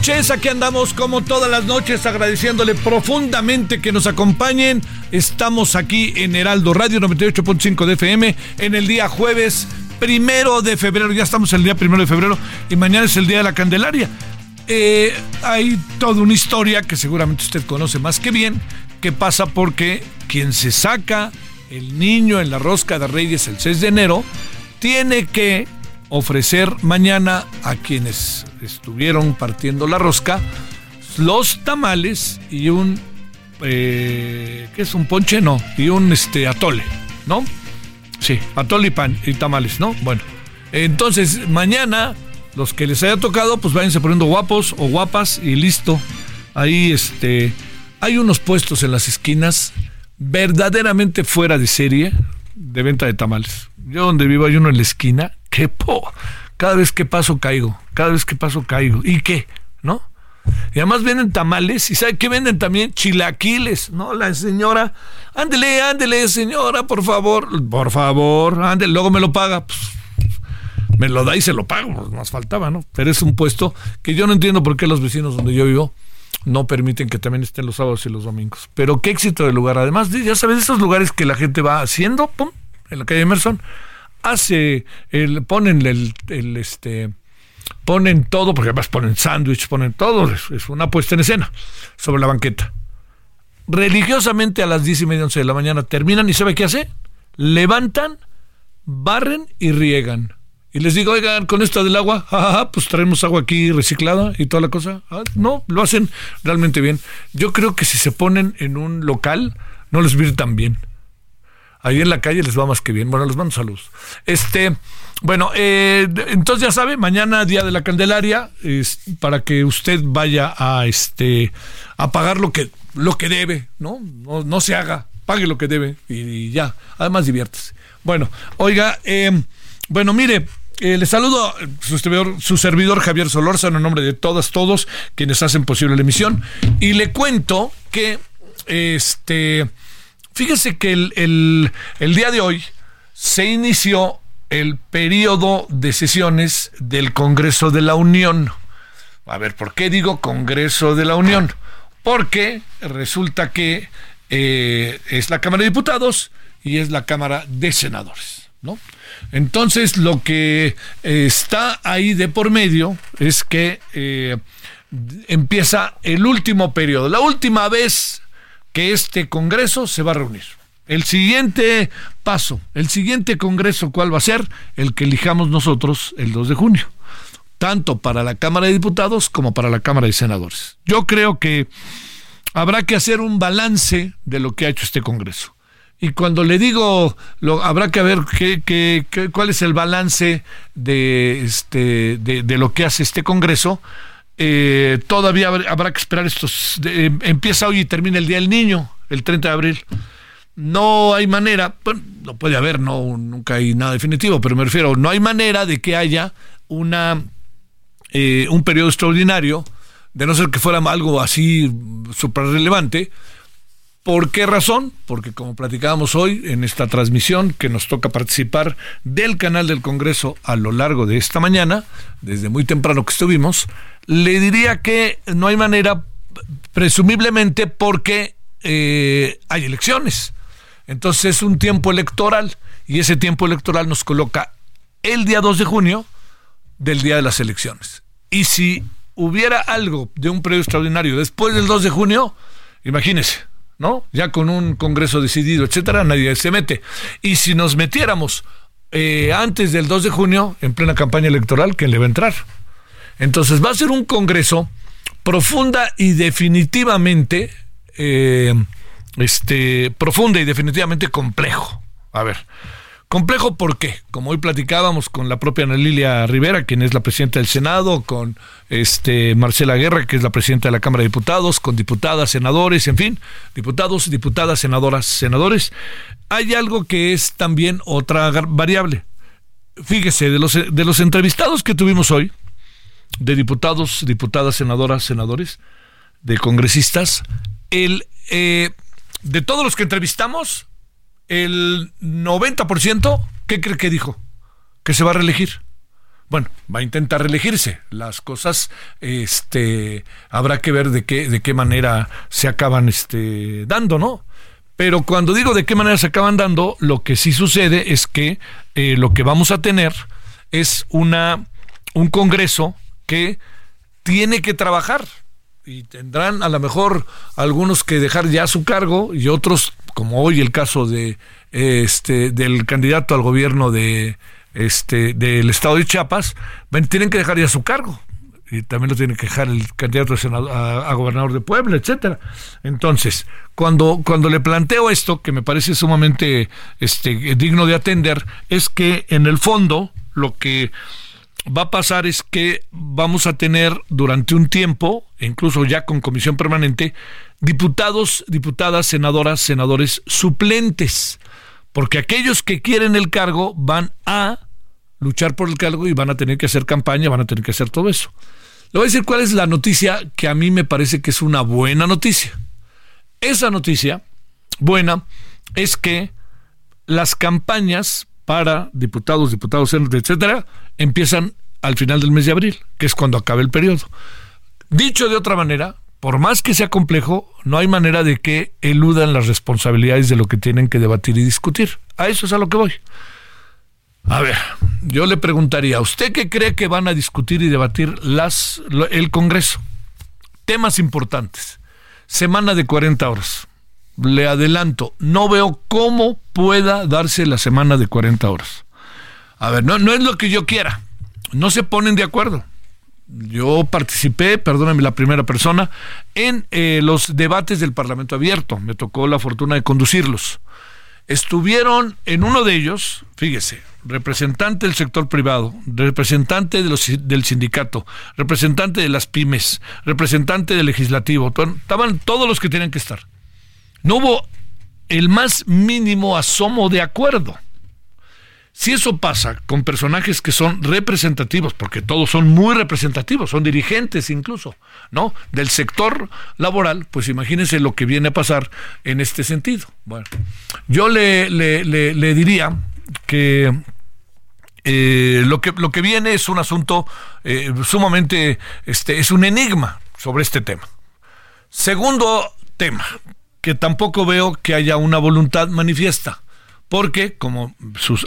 Noches, aquí andamos como todas las noches agradeciéndole profundamente que nos acompañen. Estamos aquí en Heraldo Radio 98.5 de FM en el día jueves primero de febrero, ya estamos el día primero de febrero y mañana es el día de la Candelaria. Eh, hay toda una historia que seguramente usted conoce más que bien, que pasa porque quien se saca el niño en la rosca de Reyes el 6 de enero tiene que ofrecer mañana a quienes estuvieron partiendo la rosca los tamales y un eh, ¿qué es un ponche? No, y un este atole, ¿no? Sí, atole y pan y tamales, ¿no? Bueno, entonces mañana los que les haya tocado, pues váyanse poniendo guapos o guapas y listo. Ahí este hay unos puestos en las esquinas verdaderamente fuera de serie de venta de tamales. Yo donde vivo hay uno en la esquina, cada vez que paso caigo, cada vez que paso caigo. ¿Y qué? ¿No? Y además venden tamales y ¿sabe qué venden también? Chilaquiles, ¿no? La señora, ándele, ándele, señora, por favor, por favor, ándele, luego me lo paga. Pues, me lo da y se lo pago, pues más faltaba, ¿no? Pero es un puesto que yo no entiendo por qué los vecinos donde yo vivo no permiten que también estén los sábados y los domingos. Pero qué éxito del lugar. Además, ya sabes, esos lugares que la gente va haciendo, pum, en la calle Emerson, hace, el, ponen el, este, ponen todo, porque además ponen sándwich, ponen todo, es, una puesta en escena sobre la banqueta. Religiosamente a las diez y media, once de la mañana terminan y ¿sabe qué hace? Levantan, barren y riegan. Y les digo, oigan, con esto del agua, jajaja, pues traemos agua aquí reciclada y toda la cosa. Ah, no, lo hacen realmente bien. Yo creo que si se ponen en un local, no les viene tan bien. Ahí en la calle les va más que bien. Bueno, les mando saludos. Este, bueno, eh, entonces ya sabe, mañana día de la Candelaria, es para que usted vaya a este a pagar lo que lo que debe, ¿no? No, no se haga, pague lo que debe y, ya. Además diviértese. Bueno, oiga, eh, bueno, mire, eh, le saludo su servidor, su servidor Javier Solórzano en nombre de todas, todos quienes hacen posible la emisión. Y le cuento que, este, fíjese que el, el, el día de hoy se inició el periodo de sesiones del Congreso de la Unión. A ver, ¿por qué digo Congreso de la Unión? Porque resulta que eh, es la Cámara de Diputados y es la Cámara de Senadores, ¿no? Entonces, lo que eh, está ahí de por medio es que eh, empieza el último periodo, la última vez que este Congreso se va a reunir. El siguiente paso, el siguiente congreso, ¿cuál va a ser? El que elijamos nosotros el 2 de junio, tanto para la Cámara de Diputados como para la Cámara de Senadores. Yo creo que habrá que hacer un balance de lo que ha hecho este Congreso. Y cuando le digo, lo, habrá que ver qué, qué, cuál es el balance de, este, de, lo que hace este Congreso. Eh, todavía habrá, que esperar estos. empieza hoy y termina el Día del Niño, el 30 de abril. No hay manera, bueno, no puede haber, no, nunca hay nada definitivo, pero me refiero, no hay manera de que haya una, eh, un periodo extraordinario, de no ser que fuera algo así súper relevante, ¿Por qué razón? Porque como platicábamos hoy en esta transmisión que nos toca participar del canal del Congreso a lo largo de esta mañana, desde muy temprano que estuvimos, le diría que no hay manera, presumiblemente porque eh, hay elecciones. Entonces es un tiempo electoral y ese tiempo electoral nos coloca el día 2 de junio del día de las elecciones. Y si hubiera algo de un periodo extraordinario después del 2 de junio, imagínese ¿no? Ya con un Congreso decidido, etcétera, nadie se mete. Y si nos metiéramos eh, antes del 2 de junio, en plena campaña electoral, ¿quién le va a entrar? Entonces va a ser un Congreso profunda y definitivamente, eh, este, profunda y definitivamente complejo. A ver, Complejo porque, como hoy platicábamos con la propia Ana Lilia Rivera, quien es la presidenta del Senado, con este Marcela Guerra, que es la presidenta de la Cámara de Diputados, con diputadas, senadores, en fin, diputados, diputadas, senadoras, senadores, hay algo que es también otra variable. Fíjese, de los, de los entrevistados que tuvimos hoy, de diputados, diputadas, senadoras, senadores, de congresistas, el, eh, de todos los que entrevistamos, el 90%, ¿qué cree que dijo? Que se va a reelegir. Bueno, va a intentar reelegirse. Las cosas, este, habrá que ver de qué, de qué manera se acaban, este, dando, ¿no? Pero cuando digo de qué manera se acaban dando, lo que sí sucede es que eh, lo que vamos a tener es una, un Congreso que tiene que trabajar y tendrán a lo mejor algunos que dejar ya su cargo y otros como hoy el caso de este del candidato al gobierno de este del estado de Chiapas, tienen que dejar ya su cargo y también lo tiene que dejar el candidato a, gobernador de Puebla, etcétera. Entonces, cuando cuando le planteo esto que me parece sumamente este digno de atender es que en el fondo lo que va a pasar es que vamos a tener durante un tiempo, incluso ya con comisión permanente, diputados, diputadas, senadoras, senadores suplentes, porque aquellos que quieren el cargo van a luchar por el cargo y van a tener que hacer campaña, van a tener que hacer todo eso. Le voy a decir cuál es la noticia que a mí me parece que es una buena noticia. Esa noticia buena es que las campañas para diputados, diputados, etcétera, empiezan al final del mes de abril, que es cuando acabe el periodo. Dicho de otra manera, por más que sea complejo, no hay manera de que eludan las responsabilidades de lo que tienen que debatir y discutir. A eso es a lo que voy. A ver, yo le preguntaría, ¿usted qué cree que van a discutir y debatir el Congreso? Temas importantes. Semana de 40 horas. Le adelanto, no veo cómo pueda darse la semana de 40 horas. A ver, no, es lo que yo quiera. No se ponen de acuerdo yo participé, perdóname la primera persona, en eh, los debates del Parlamento Abierto. Me tocó la fortuna de conducirlos. Estuvieron en uno de ellos, fíjese, representante del sector privado, representante del sindicato, representante de las pymes, representante del legislativo. Estaban todos los que tenían que estar. No hubo el más mínimo asomo de acuerdo. Si eso pasa con personajes que son representativos, porque todos son muy representativos, son dirigentes incluso, ¿no? Del sector laboral, pues imagínense lo que viene a pasar en este sentido. Bueno, yo le, diría que eh, lo que lo que viene es un asunto eh, sumamente, este, es un enigma sobre este tema. Segundo tema, que tampoco veo que haya una voluntad manifiesta porque, como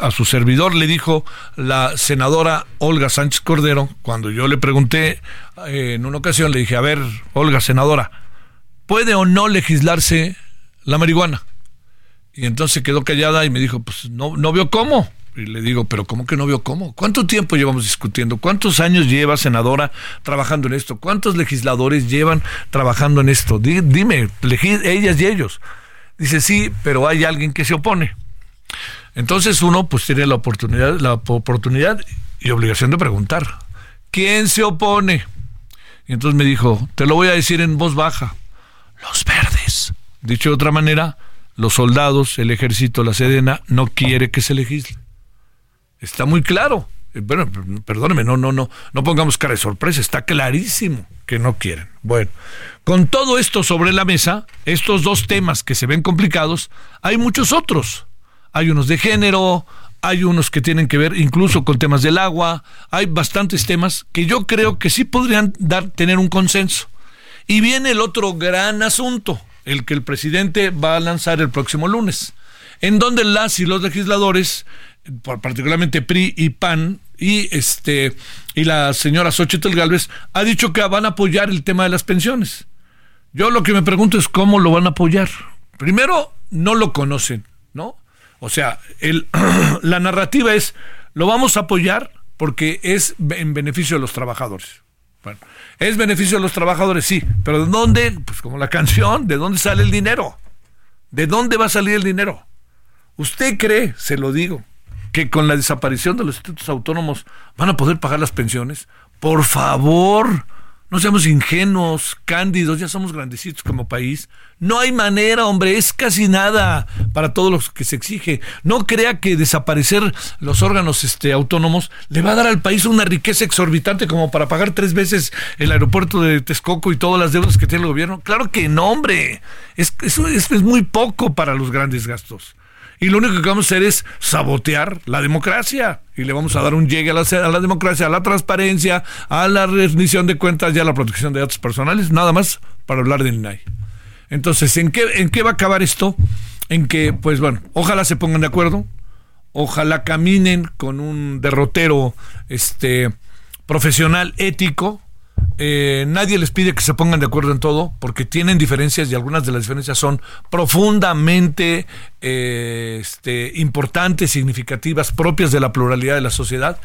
a su servidor le dijo la senadora Olga Sánchez Cordero, cuando yo le pregunté eh, en una ocasión, le dije, a ver, Olga, senadora, ¿puede o no legislarse la marihuana? Y entonces quedó callada y me dijo, pues no, no veo cómo. Y le digo, pero ¿cómo que no veo cómo? ¿Cuánto tiempo llevamos discutiendo? ¿Cuántos años lleva, senadora, trabajando en esto? ¿Cuántos legisladores llevan trabajando en esto? dime, ellas y ellos. Dice, sí, pero hay alguien que se opone. Entonces uno pues tiene la oportunidad, la oportunidad y obligación de preguntar, ¿quién se opone? Y entonces me dijo, te lo voy a decir en voz baja, los verdes. Dicho de otra manera, los soldados, el ejército, la sedena, no quiere que se legisle. Está muy claro. Eh, bueno, perdóneme, no, no, no, no pongamos cara de sorpresa, está clarísimo que no quieren. Bueno, con todo esto sobre la mesa, estos dos temas que se ven complicados, hay muchos otros. Hay unos de género, hay unos que tienen que ver incluso con temas del agua, hay bastantes temas que yo creo que sí podrían dar, tener un consenso. Y viene el otro gran asunto, el que el presidente va a lanzar el próximo lunes, en donde las y los legisladores particularmente PRI y PAN y este y la señora Xochitl Galvez ha dicho que van a apoyar el tema de las pensiones. Yo lo que me pregunto es cómo lo van a apoyar. Primero, no lo conocen, ¿no? O sea, el, la narrativa es lo vamos a apoyar porque es en beneficio de los trabajadores. Bueno, es beneficio de los trabajadores, sí, pero ¿de dónde? Pues como la canción, ¿de dónde sale el dinero? ¿De dónde va a salir el dinero? Usted cree, se lo digo, que con la desaparición de los institutos autónomos van a poder pagar las pensiones. Por favor, no seamos ingenuos, cándidos, ya somos grandecitos como país. No hay manera, hombre, es casi nada para todo lo que se exige. No crea que desaparecer los órganos este, autónomos le va a dar al país una riqueza exorbitante como para pagar tres veces el aeropuerto de Texcoco y todas las deudas que tiene el gobierno. Claro que no, hombre. Es, eso es muy poco para los grandes gastos y lo único que vamos a hacer es sabotear la democracia y le vamos a dar un llegue a la, democracia, a la transparencia, a la rendición de cuentas y a la protección de datos personales, nada más para hablar de INAI. Entonces, ¿en qué, ¿en qué va a acabar esto? En que, pues bueno, ojalá se pongan de acuerdo, ojalá caminen con un derrotero este, profesional, ético, eh, nadie les pide que se pongan de acuerdo en todo, porque tienen diferencias y algunas de las diferencias son profundamente eh, este, importantes, significativas, propias de la pluralidad de la sociedad,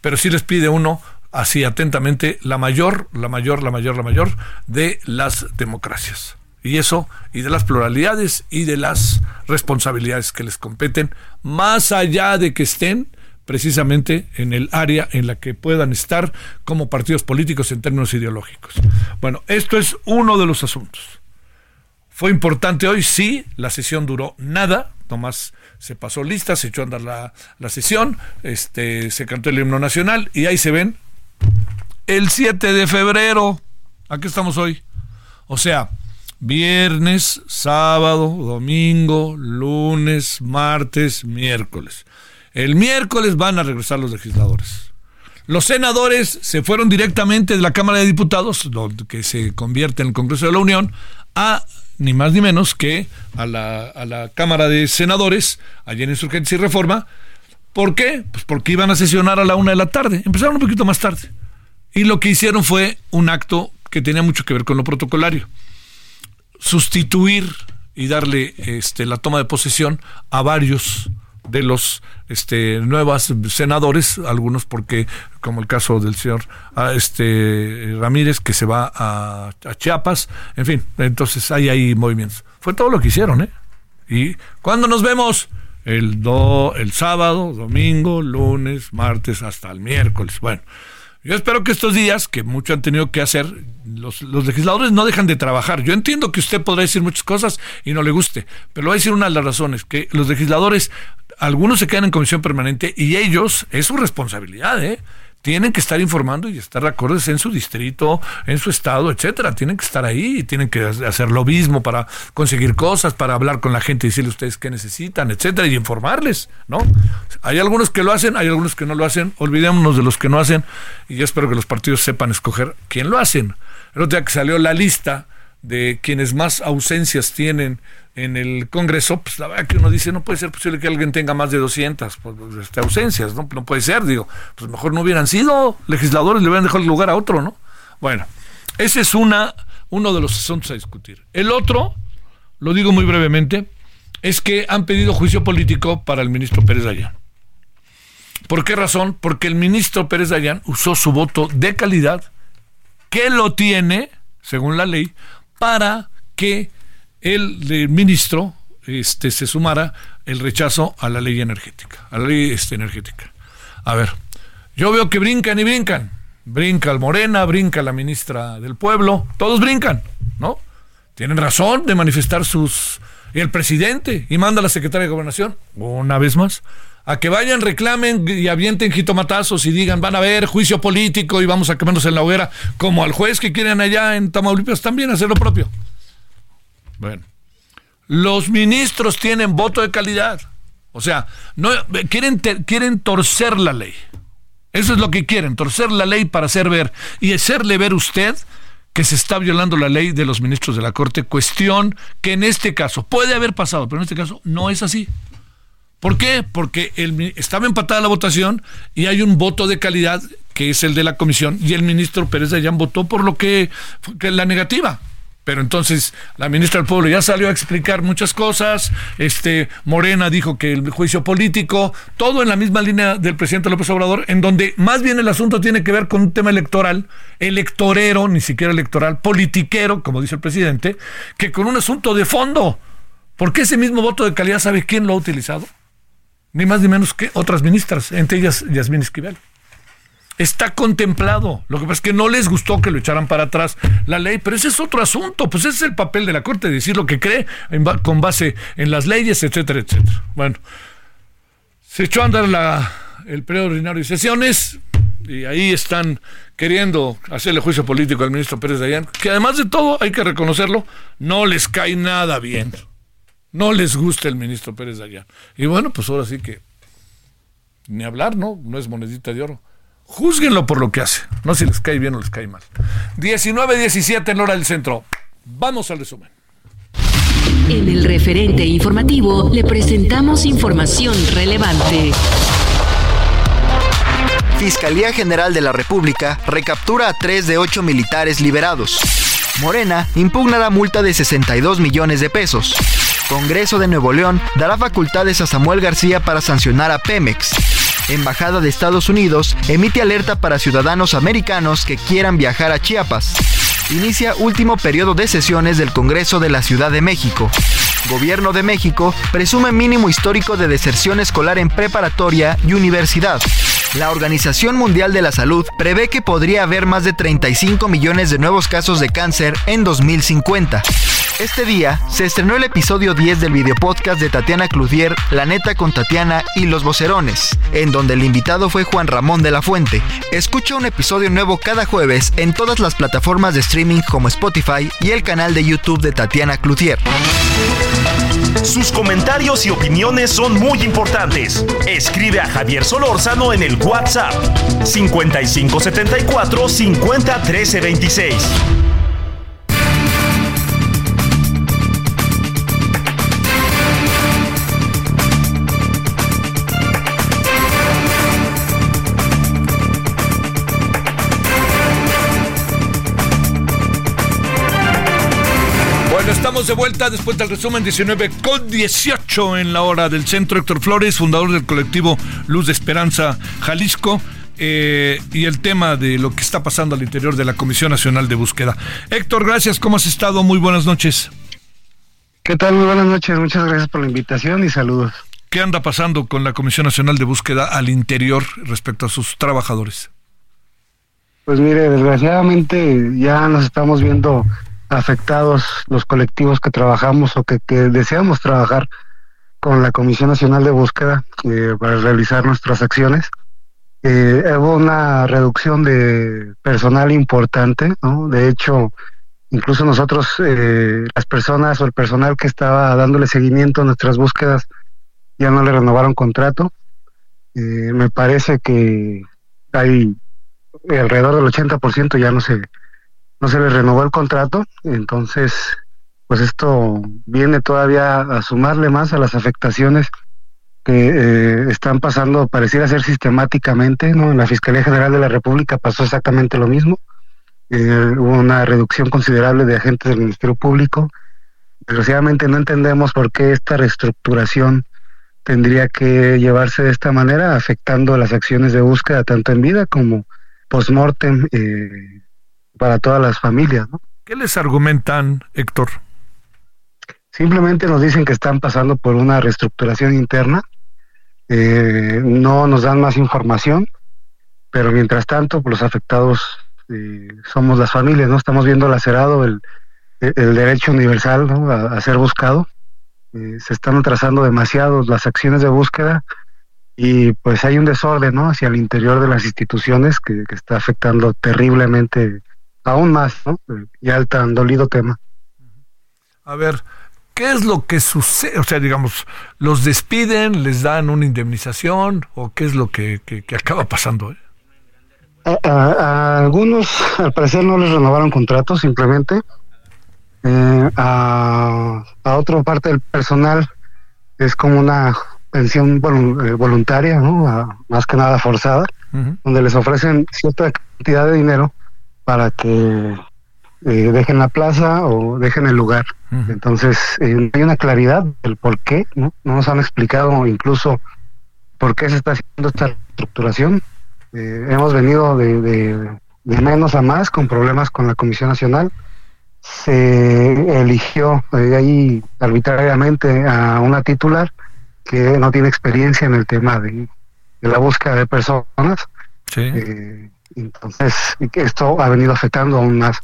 pero sí les pide uno, así atentamente, la mayor, la mayor, la mayor, la mayor de las democracias. Y eso, y de las pluralidades y de las responsabilidades que les competen, más allá de que estén precisamente en el área en la que puedan estar como partidos políticos en términos ideológicos. Bueno, esto es uno de los asuntos. Fue importante hoy, sí, la sesión duró nada, Tomás se pasó lista, se echó a andar la, la sesión, este, se cantó el himno nacional y ahí se ven el 7 de febrero, aquí estamos hoy. O sea, viernes, sábado, domingo, lunes, martes, miércoles. El miércoles van a regresar los legisladores. Los senadores se fueron directamente de la Cámara de Diputados, que se convierte en el Congreso de la Unión, a ni más ni menos que a la, Cámara de Senadores, allí en Insurgencia y Reforma. ¿Por qué? Pues porque iban a sesionar a la una de la tarde. Empezaron un poquito más tarde. Y lo que hicieron fue un acto que tenía mucho que ver con lo protocolario. Sustituir y darle este, la toma de posesión a varios de los este, nuevos senadores, algunos porque, como el caso del señor ah, este, Ramírez, que se va a, Chiapas, en fin, entonces hay ahí movimientos. Fue todo lo que hicieron, ¿eh? ¿Y cuándo nos vemos? El, do, el sábado, domingo, lunes, martes, hasta el miércoles. Bueno, yo espero que estos días, que mucho han tenido que hacer, los, los, legisladores no dejan de trabajar. Yo entiendo que usted podrá decir muchas cosas y no le guste, pero voy a decir una de las razones, que los legisladores algunos se quedan en comisión permanente y ellos, es su responsabilidad, ¿eh? tienen que estar informando y estar acordes en su distrito, en su estado, etcétera. Tienen que estar ahí, tienen que hacer lobismo para conseguir cosas, para hablar con la gente y decirle a ustedes qué necesitan, etcétera, y informarles, ¿no? Hay algunos que lo hacen, hay algunos que no lo hacen. Olvidémonos de los que no hacen y yo espero que los partidos sepan escoger quién lo hacen. El otro día que salió la lista de quienes más ausencias tienen en el Congreso, pues la verdad que uno dice, no puede ser posible que alguien tenga más de 200 pues, este, ausencias, ¿no? no puede ser, digo, pues mejor no hubieran sido legisladores, le hubieran dejado el lugar a otro, ¿no? Bueno, ese es una, uno de los asuntos a discutir. El otro, lo digo muy brevemente, es que han pedido juicio político para el ministro Pérez Dayán. ¿Por qué razón? Porque el ministro Pérez Dayán usó su voto de calidad, que lo tiene, según la ley, para que el, ministro este, se sumara el rechazo a la ley energética, a la ley este, energética. A ver, yo veo que brincan y brincan. Brinca el Morena, brinca la ministra del Pueblo, todos brincan, ¿no? Tienen razón de manifestar sus... Y el presidente, y manda a la secretaria de Gobernación, una vez más, a que vayan, reclamen y avienten jitomatazos y digan, van a ver juicio político y vamos a quemarnos en la hoguera, como al juez que quieren allá en Tamaulipas también hacer lo propio. Bueno, los ministros tienen voto de calidad. O sea, no quieren, quieren torcer la ley. Eso es lo que quieren, torcer la ley para hacer ver y hacerle ver usted que se está violando la ley de los ministros de la Corte, cuestión que en este caso puede haber pasado, pero en este caso no es así. ¿Por qué? Porque estaba empatada la votación y hay un voto de calidad que es el de la comisión y el ministro Pérez de Ayán votó por lo que, que la negativa. Pero entonces la ministra del Pueblo ya salió a explicar muchas cosas, este Morena dijo que el juicio político, todo en la misma línea del presidente López Obrador, en donde más bien el asunto tiene que ver con un tema electoral, electorero, ni siquiera electoral, politiquero, como dice el presidente, que con un asunto de fondo. Porque ese mismo voto de calidad, ¿sabe quién lo ha utilizado? Ni más ni menos que otras ministras, entre ellas Yasmín Esquivel. Está contemplado. Lo que pasa es que no les gustó que lo echaran para atrás la ley, pero ese es otro asunto. Pues ese es el papel de la Corte, decir lo que cree con base en las leyes, etcétera, etcétera. Bueno, se echó a andar el periodo ordinario de sesiones y ahí están queriendo hacerle juicio político al ministro Pérez Dayán, que además de todo, hay que reconocerlo, no les cae nada bien. No les gusta el ministro Pérez Dayán. Y bueno, pues ahora sí que ni hablar, ¿no? No es monedita de oro. Júzguenlo por lo que hace, no si les cae bien o les cae mal. 19-17 en hora del centro. Vamos al resumen. En el referente informativo le presentamos información relevante. Fiscalía General de la República recaptura a tres de ocho militares liberados. Morena impugna la multa de 62 millones de pesos. Congreso de Nuevo León dará facultades a Samuel García para sancionar a Pemex. Embajada de Estados Unidos emite alerta para ciudadanos americanos que quieran viajar a Chiapas. Inicia último periodo de sesiones del Congreso de la Ciudad de México. Gobierno de México presume mínimo histórico de deserción escolar en preparatoria y universidad. La Organización Mundial de la Salud prevé que podría haber más de 35 millones de nuevos casos de cáncer en 2050. Este día se estrenó el episodio 10 del videopodcast de Tatiana Cloutier, La Neta con Tatiana y Los Vocerones, en donde el invitado fue Juan Ramón de la Fuente. Escucha un episodio nuevo cada jueves en todas las plataformas de streaming como Spotify y el canal de YouTube de Tatiana Cloutier. Sus comentarios y opiniones son muy importantes. Escribe a Javier Solórzano en el WhatsApp 5574 50 13 26. Estamos de vuelta después del resumen 19 con 18 en la hora del centro. Héctor Flores, fundador del colectivo Luz de Esperanza Jalisco. Eh, y el tema de lo que está pasando al interior de la Comisión Nacional de Búsqueda. Héctor, gracias. ¿Cómo has estado? Muy buenas noches. ¿Qué tal? Muy buenas noches. Muchas gracias por la invitación y saludos. ¿Qué anda pasando con la Comisión Nacional de Búsqueda al interior respecto a sus trabajadores? Pues mire, desgraciadamente ya nos estamos viendo afectados los colectivos que trabajamos o que, deseamos trabajar con la Comisión Nacional de Búsqueda eh, para realizar nuestras acciones. Eh, hubo una reducción de personal importante, ¿no? De hecho, incluso nosotros, eh, las personas o el personal que estaba dándole seguimiento a nuestras búsquedas, ya no le renovaron contrato. me parece que hay alrededor del 80% ya no se no se le renovó el contrato, entonces pues esto viene todavía a sumarle más a las afectaciones que eh, están pasando, pareciera ser sistemáticamente, ¿no? En la Fiscalía General de la República pasó exactamente lo mismo. Eh, hubo una reducción considerable de agentes del Ministerio Público desgraciadamente no entendemos por qué esta reestructuración tendría que llevarse de esta manera, afectando las acciones de búsqueda tanto en vida como post-mortem eh, para todas las familias. ¿no? ¿Qué les argumentan, Héctor? Simplemente nos dicen que están pasando por una reestructuración interna, eh, no nos dan más información, pero mientras tanto, pues, los afectados eh, somos las familias, ¿no? Estamos viendo lacerado el, el derecho universal ¿no? a, ser buscado. Eh, se están atrasando demasiado las acciones de búsqueda y pues hay un desorden ¿no? hacia el interior de las instituciones que, que está afectando terriblemente aún más ¿no? ya el tan dolido tema. A ver, ¿qué es lo que sucede? O sea, digamos, ¿los despiden, les dan una indemnización o qué es lo que, que, acaba pasando? A, algunos, al parecer, no les renovaron contratos, simplemente. Eh, a, a otra parte del personal es como una pensión eh, voluntaria, ¿no? más que nada forzada, donde les ofrecen cierta cantidad de dinero para que eh, dejen la plaza o dejen el lugar. Entonces, eh, no hay una claridad del por qué, ¿no? No nos han explicado incluso por qué se está haciendo esta estructuración. Eh, hemos venido de, de, menos a más con problemas con la Comisión Nacional. Se eligió ahí arbitrariamente a una titular que no tiene experiencia en el tema de, la búsqueda de personas. Sí. Entonces, esto ha venido afectando aún más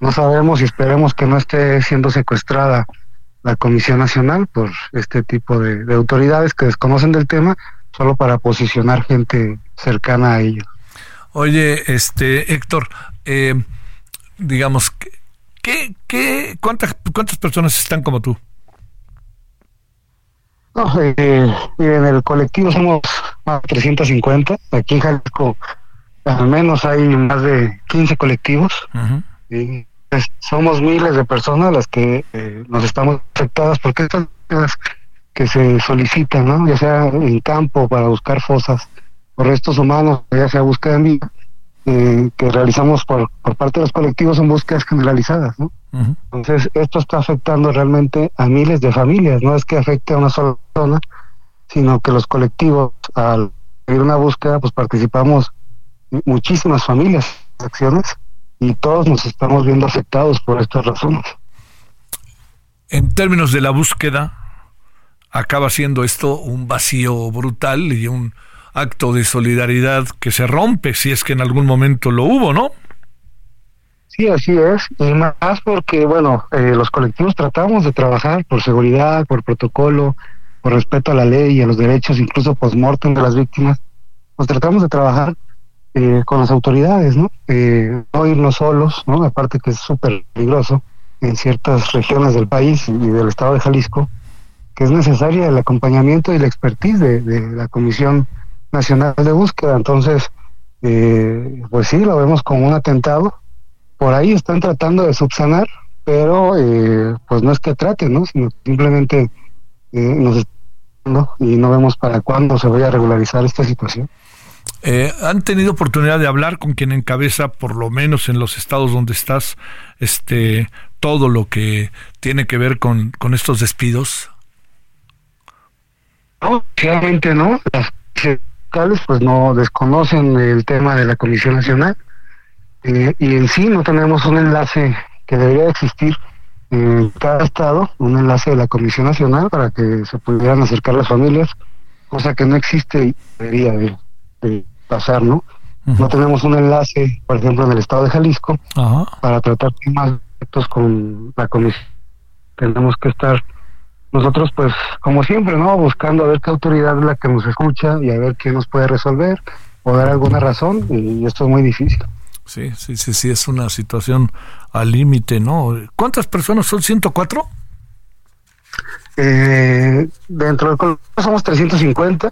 no sabemos y esperemos que no esté siendo secuestrada la Comisión Nacional por este tipo de, autoridades que desconocen del tema solo para posicionar gente cercana a ellos. Oye, este Héctor, eh, digamos, ¿qué, qué, cuántas, ¿cuántas personas están como tú? No, eh, en el colectivo somos más de 350. Aquí en Jalisco al menos hay más de 15 colectivos. Pues, somos miles de personas las que eh, nos estamos afectadas porque estas que se solicitan, ¿no? ya sea en campo para buscar fosas o restos humanos, ya sea búsqueda en vida, eh, que realizamos por, por parte de los colectivos son búsquedas generalizadas. ¿no? Entonces, esto está afectando realmente a miles de familias, no es que afecte a una sola persona, sino que los colectivos, al ir una búsqueda, pues participamos muchísimas familias, acciones, y todos nos estamos viendo afectados por estas razones. En términos de la búsqueda, acaba siendo esto un vacío brutal y un acto de solidaridad que se rompe, si es que en algún momento lo hubo, ¿no? Sí, así es, y más porque, bueno, eh, los colectivos tratamos de trabajar por seguridad, por protocolo, por respeto a la ley y a los derechos, incluso post-mortem de las víctimas, pues tratamos de trabajar eh, con las autoridades, ¿no? Eh, no irnos solos, ¿no? Aparte que es súper peligroso en ciertas regiones del país y del estado de Jalisco, que es necesaria el acompañamiento y la expertise de, la Comisión Nacional de Búsqueda. Entonces, eh, pues sí, lo vemos como un atentado. Por ahí están tratando de subsanar, pero eh, pues no es que traten, ¿no? Sino simplemente nos están y no vemos para cuándo se vaya a regularizar esta situación. Eh, ¿Han tenido oportunidad de hablar con quien encabeza, por lo menos en los estados donde estás, este, todo lo que tiene que ver con, estos despidos? No, no. Las fiscales pues no desconocen el tema de la Comisión Nacional eh, y en sí no tenemos un enlace que debería existir en cada estado, un enlace de la Comisión Nacional para que se pudieran acercar las familias, cosa que no existe y debería de pasar, ¿no? No tenemos un enlace, por ejemplo, en el estado de Jalisco, para tratar temas directos con la comisión. Tenemos que estar nosotros, pues, como siempre, ¿no? Buscando a ver qué autoridad es la que nos escucha y a ver qué nos puede resolver o dar alguna razón, y esto es muy difícil. Sí, sí, sí, sí, es una situación al límite, ¿no? ¿Cuántas personas son? ¿104? Eh, dentro del somos 350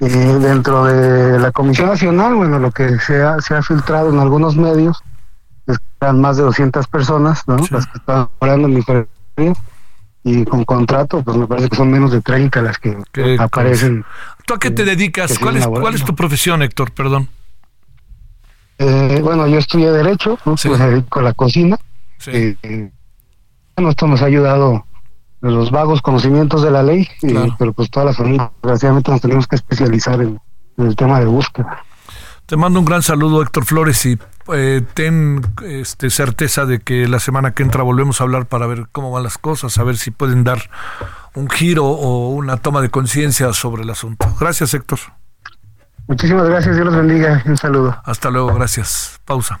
eh, dentro de la Comisión Nacional, bueno, lo que se ha, se ha filtrado en algunos medios es que eran más de 200 personas, ¿no? Las que están orando en diferentes y con contrato, pues me parece que son menos de 30 las que aparecen. ¿Tú a qué te dedicas? ¿Cuál es, ¿Cuál es tu profesión, Héctor? Perdón. Eh, bueno, yo estudié Derecho, pues me dedico a la cocina. Sí. Eh, bueno, esto nos ha ayudado los vagos conocimientos de la ley, pero pues todas las familias desgraciadamente nos tenemos que especializar en, el tema de búsqueda. Te mando un gran saludo, Héctor Flores, y eh, ten este, certeza de que la semana que entra volvemos a hablar para ver cómo van las cosas, a ver si pueden dar un giro o una toma de conciencia sobre el asunto. Gracias, Héctor. Muchísimas gracias, Dios los bendiga. Un saludo. Hasta luego, gracias. Pausa.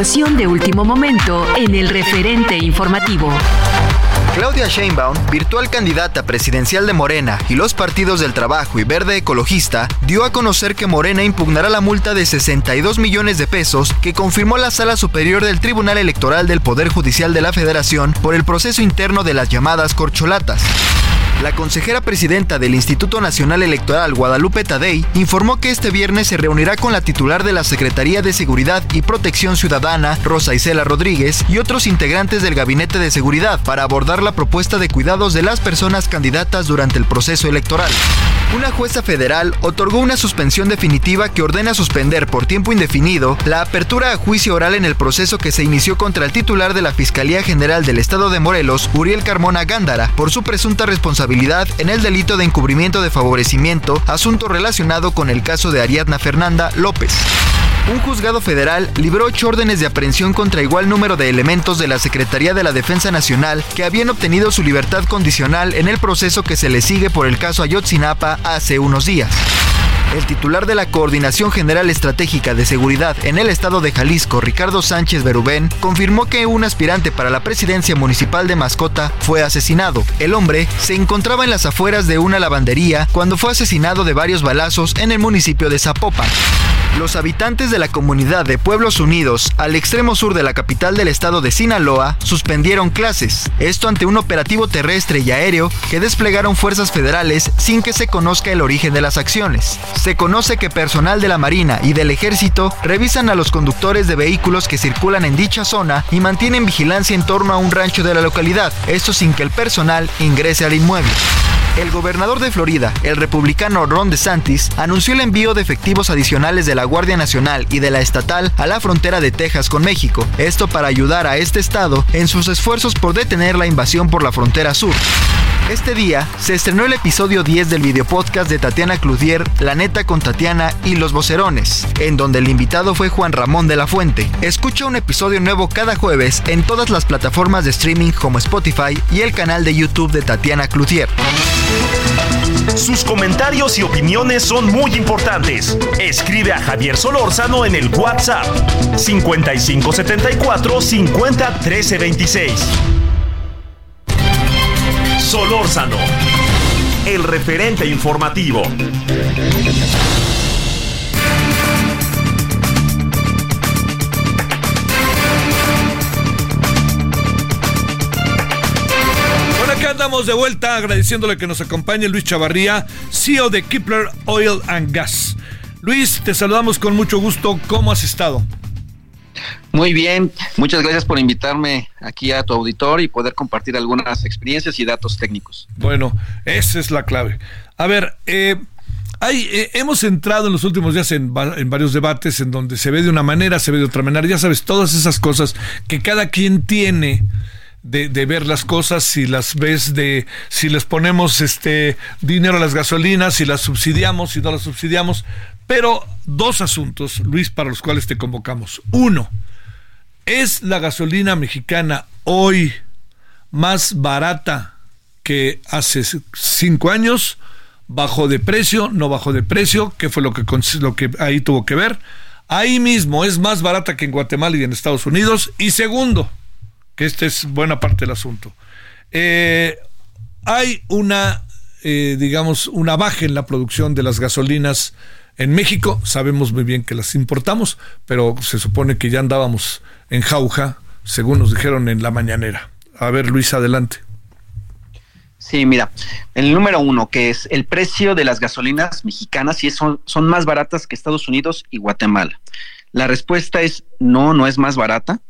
De último momento en el referente informativo. Claudia Sheinbaum, virtual candidata presidencial de Morena y los partidos del Trabajo y Verde Ecologista, dio a conocer que Morena impugnará la multa de 62 millones de pesos que confirmó la Sala Superior del Tribunal Electoral del Poder Judicial de la Federación por el proceso interno de las llamadas corcholatas. La consejera presidenta del Instituto Nacional Electoral, Guadalupe Tadei, informó que este viernes se reunirá con la titular de la Secretaría de Seguridad y Protección Ciudadana, Rosa Isela Rodríguez, y otros integrantes del Gabinete de Seguridad para abordar la propuesta de cuidados de las personas candidatas durante el proceso electoral. Una jueza federal otorgó una suspensión definitiva que ordena suspender por tiempo indefinido la apertura a juicio oral en el proceso que se inició contra el titular de la Fiscalía General del Estado de Morelos, Uriel Carmona Gándara, por su presunta responsabilidad en el delito de encubrimiento de favorecimiento, asunto relacionado con el caso de Ariadna Fernanda López. Un juzgado federal libró ocho órdenes de aprehensión contra igual número de elementos de la Secretaría de la Defensa Nacional que habían obtenido su libertad condicional en el proceso que se le sigue por el caso Ayotzinapa hace unos días. El titular de la Coordinación General Estratégica de Seguridad en el estado de Jalisco, Ricardo Sánchez Berubén, confirmó que un aspirante para la presidencia municipal de Mascota fue asesinado. El hombre se encontraba en las afueras de una lavandería cuando fue asesinado de varios balazos en el municipio de Zapopan. Los habitantes de la comunidad de Pueblos Unidos, al extremo sur de la capital del estado de Sinaloa, suspendieron clases. Esto ante un operativo terrestre y aéreo que desplegaron fuerzas federales sin que se conozca el origen de las acciones. Se conoce que personal de la Marina y del Ejército revisan a los conductores de vehículos que circulan en dicha zona y mantienen vigilancia en torno a un rancho de la localidad, esto sin que el personal ingrese al inmueble. El gobernador de Florida, el republicano Ron DeSantis, anunció el envío de efectivos adicionales de la Guardia Nacional y de la estatal a la frontera de Texas con México, esto para ayudar a este estado en sus esfuerzos por detener la invasión por la frontera sur. Este día se estrenó el episodio 10 del videopodcast de Tatiana Cloutier, La Neta con Tatiana y Los Vocerones, en donde el invitado fue Juan Ramón de la Fuente. Escucha un episodio nuevo cada jueves en todas las plataformas de streaming como Spotify y el canal de YouTube de Tatiana Cloutier. Sus comentarios y opiniones son muy importantes. Escribe a Javier Solórzano en el WhatsApp 5574 50 13 26. Solórzano, el referente informativo. Andamos de vuelta agradeciéndole que nos acompañe Luis Chavarría, CEO de Kipler Oil and Gas. Luis, te saludamos con mucho gusto. ¿Cómo has estado? Muy bien, muchas gracias por invitarme aquí a tu auditor y poder compartir algunas experiencias y datos técnicos. Bueno, esa es la clave. A ver, eh, hay, eh, hemos entrado en los últimos días en, varios debates en donde se ve de una manera, se ve de otra manera, ya sabes, todas esas cosas que cada quien tiene. De, de, ver las cosas, si las ves de, si les ponemos este dinero a las gasolinas, si las subsidiamos, si no las subsidiamos, pero dos asuntos, Luis, para los cuales te convocamos. Uno, ¿es la gasolina mexicana hoy más barata que hace cinco años, bajó de precio, no bajó de precio, qué fue lo que, ahí tuvo que ver. Ahí mismo es más barata que en Guatemala y en Estados Unidos. Y segundo, que este es buena parte del asunto, eh, hay una, eh, digamos, una baja en la producción de las gasolinas en México. Sabemos muy bien que las importamos, pero se supone que ya andábamos en jauja, según nos dijeron en la mañanera. A ver, Luis, adelante. Sí, mira, el número uno, que es el precio de las gasolinas mexicanas, y son, son más baratas que Estados Unidos y Guatemala. La respuesta es no, no es más barata.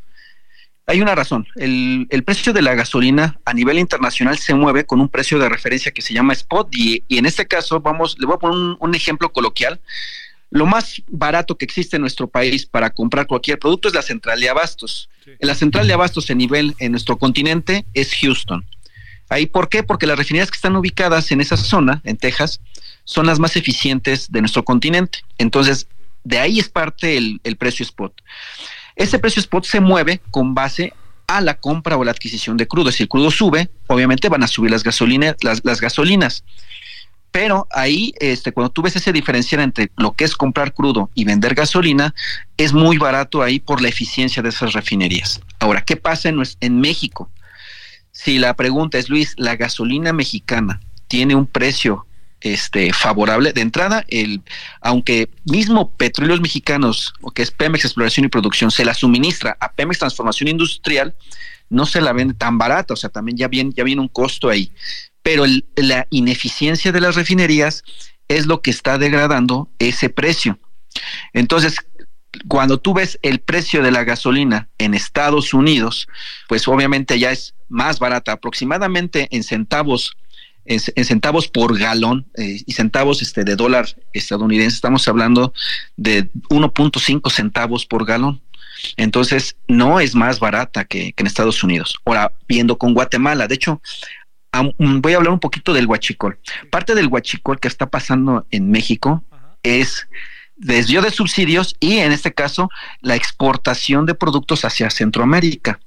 Hay una razón. El, precio de la gasolina a nivel internacional se mueve con un precio de referencia que se llama spot y, en este caso vamos, le voy a poner un, ejemplo coloquial. Lo más barato que existe en nuestro país para comprar cualquier producto es la central de abastos. La central de abastos en nivel en nuestro continente es Houston. Ahí, ¿por qué? Porque las refinerías que están ubicadas en esa zona, en Texas, son las más eficientes de nuestro continente. Entonces, de ahí es parte el, precio spot. Ese precio spot se mueve con base a la compra o la adquisición de crudo. Si el crudo sube, obviamente van a subir las gasolinas. Pero ahí, este, cuando tú ves ese diferencial entre lo que es comprar crudo y vender gasolina, es muy barato ahí por la eficiencia de esas refinerías. Ahora, ¿qué pasa en México? si la pregunta es, Luis, ¿la gasolina mexicana tiene un precio este, favorable? De entrada, el, aunque mismo Petróleos Mexicanos, o que es Pemex Exploración y Producción, se la suministra a Pemex Transformación Industrial, no se la vende tan barata, o sea, también ya viene, ya viene un costo ahí. Pero la ineficiencia de las refinerías es lo que está degradando ese precio. Entonces, cuando tú ves el precio de la gasolina en Estados Unidos, pues obviamente ya es más barata, aproximadamente en centavos, en, centavos por galón eh, y centavos este, de dólar estadounidense, estamos hablando de 1.5 centavos por galón. Entonces, no es más barata que, en Estados Unidos. Ahora, viendo con Guatemala, de hecho, voy a hablar un poquito del huachicol. Parte del huachicol que está pasando en México es desvío de subsidios y en este caso la exportación de productos hacia Centroamérica.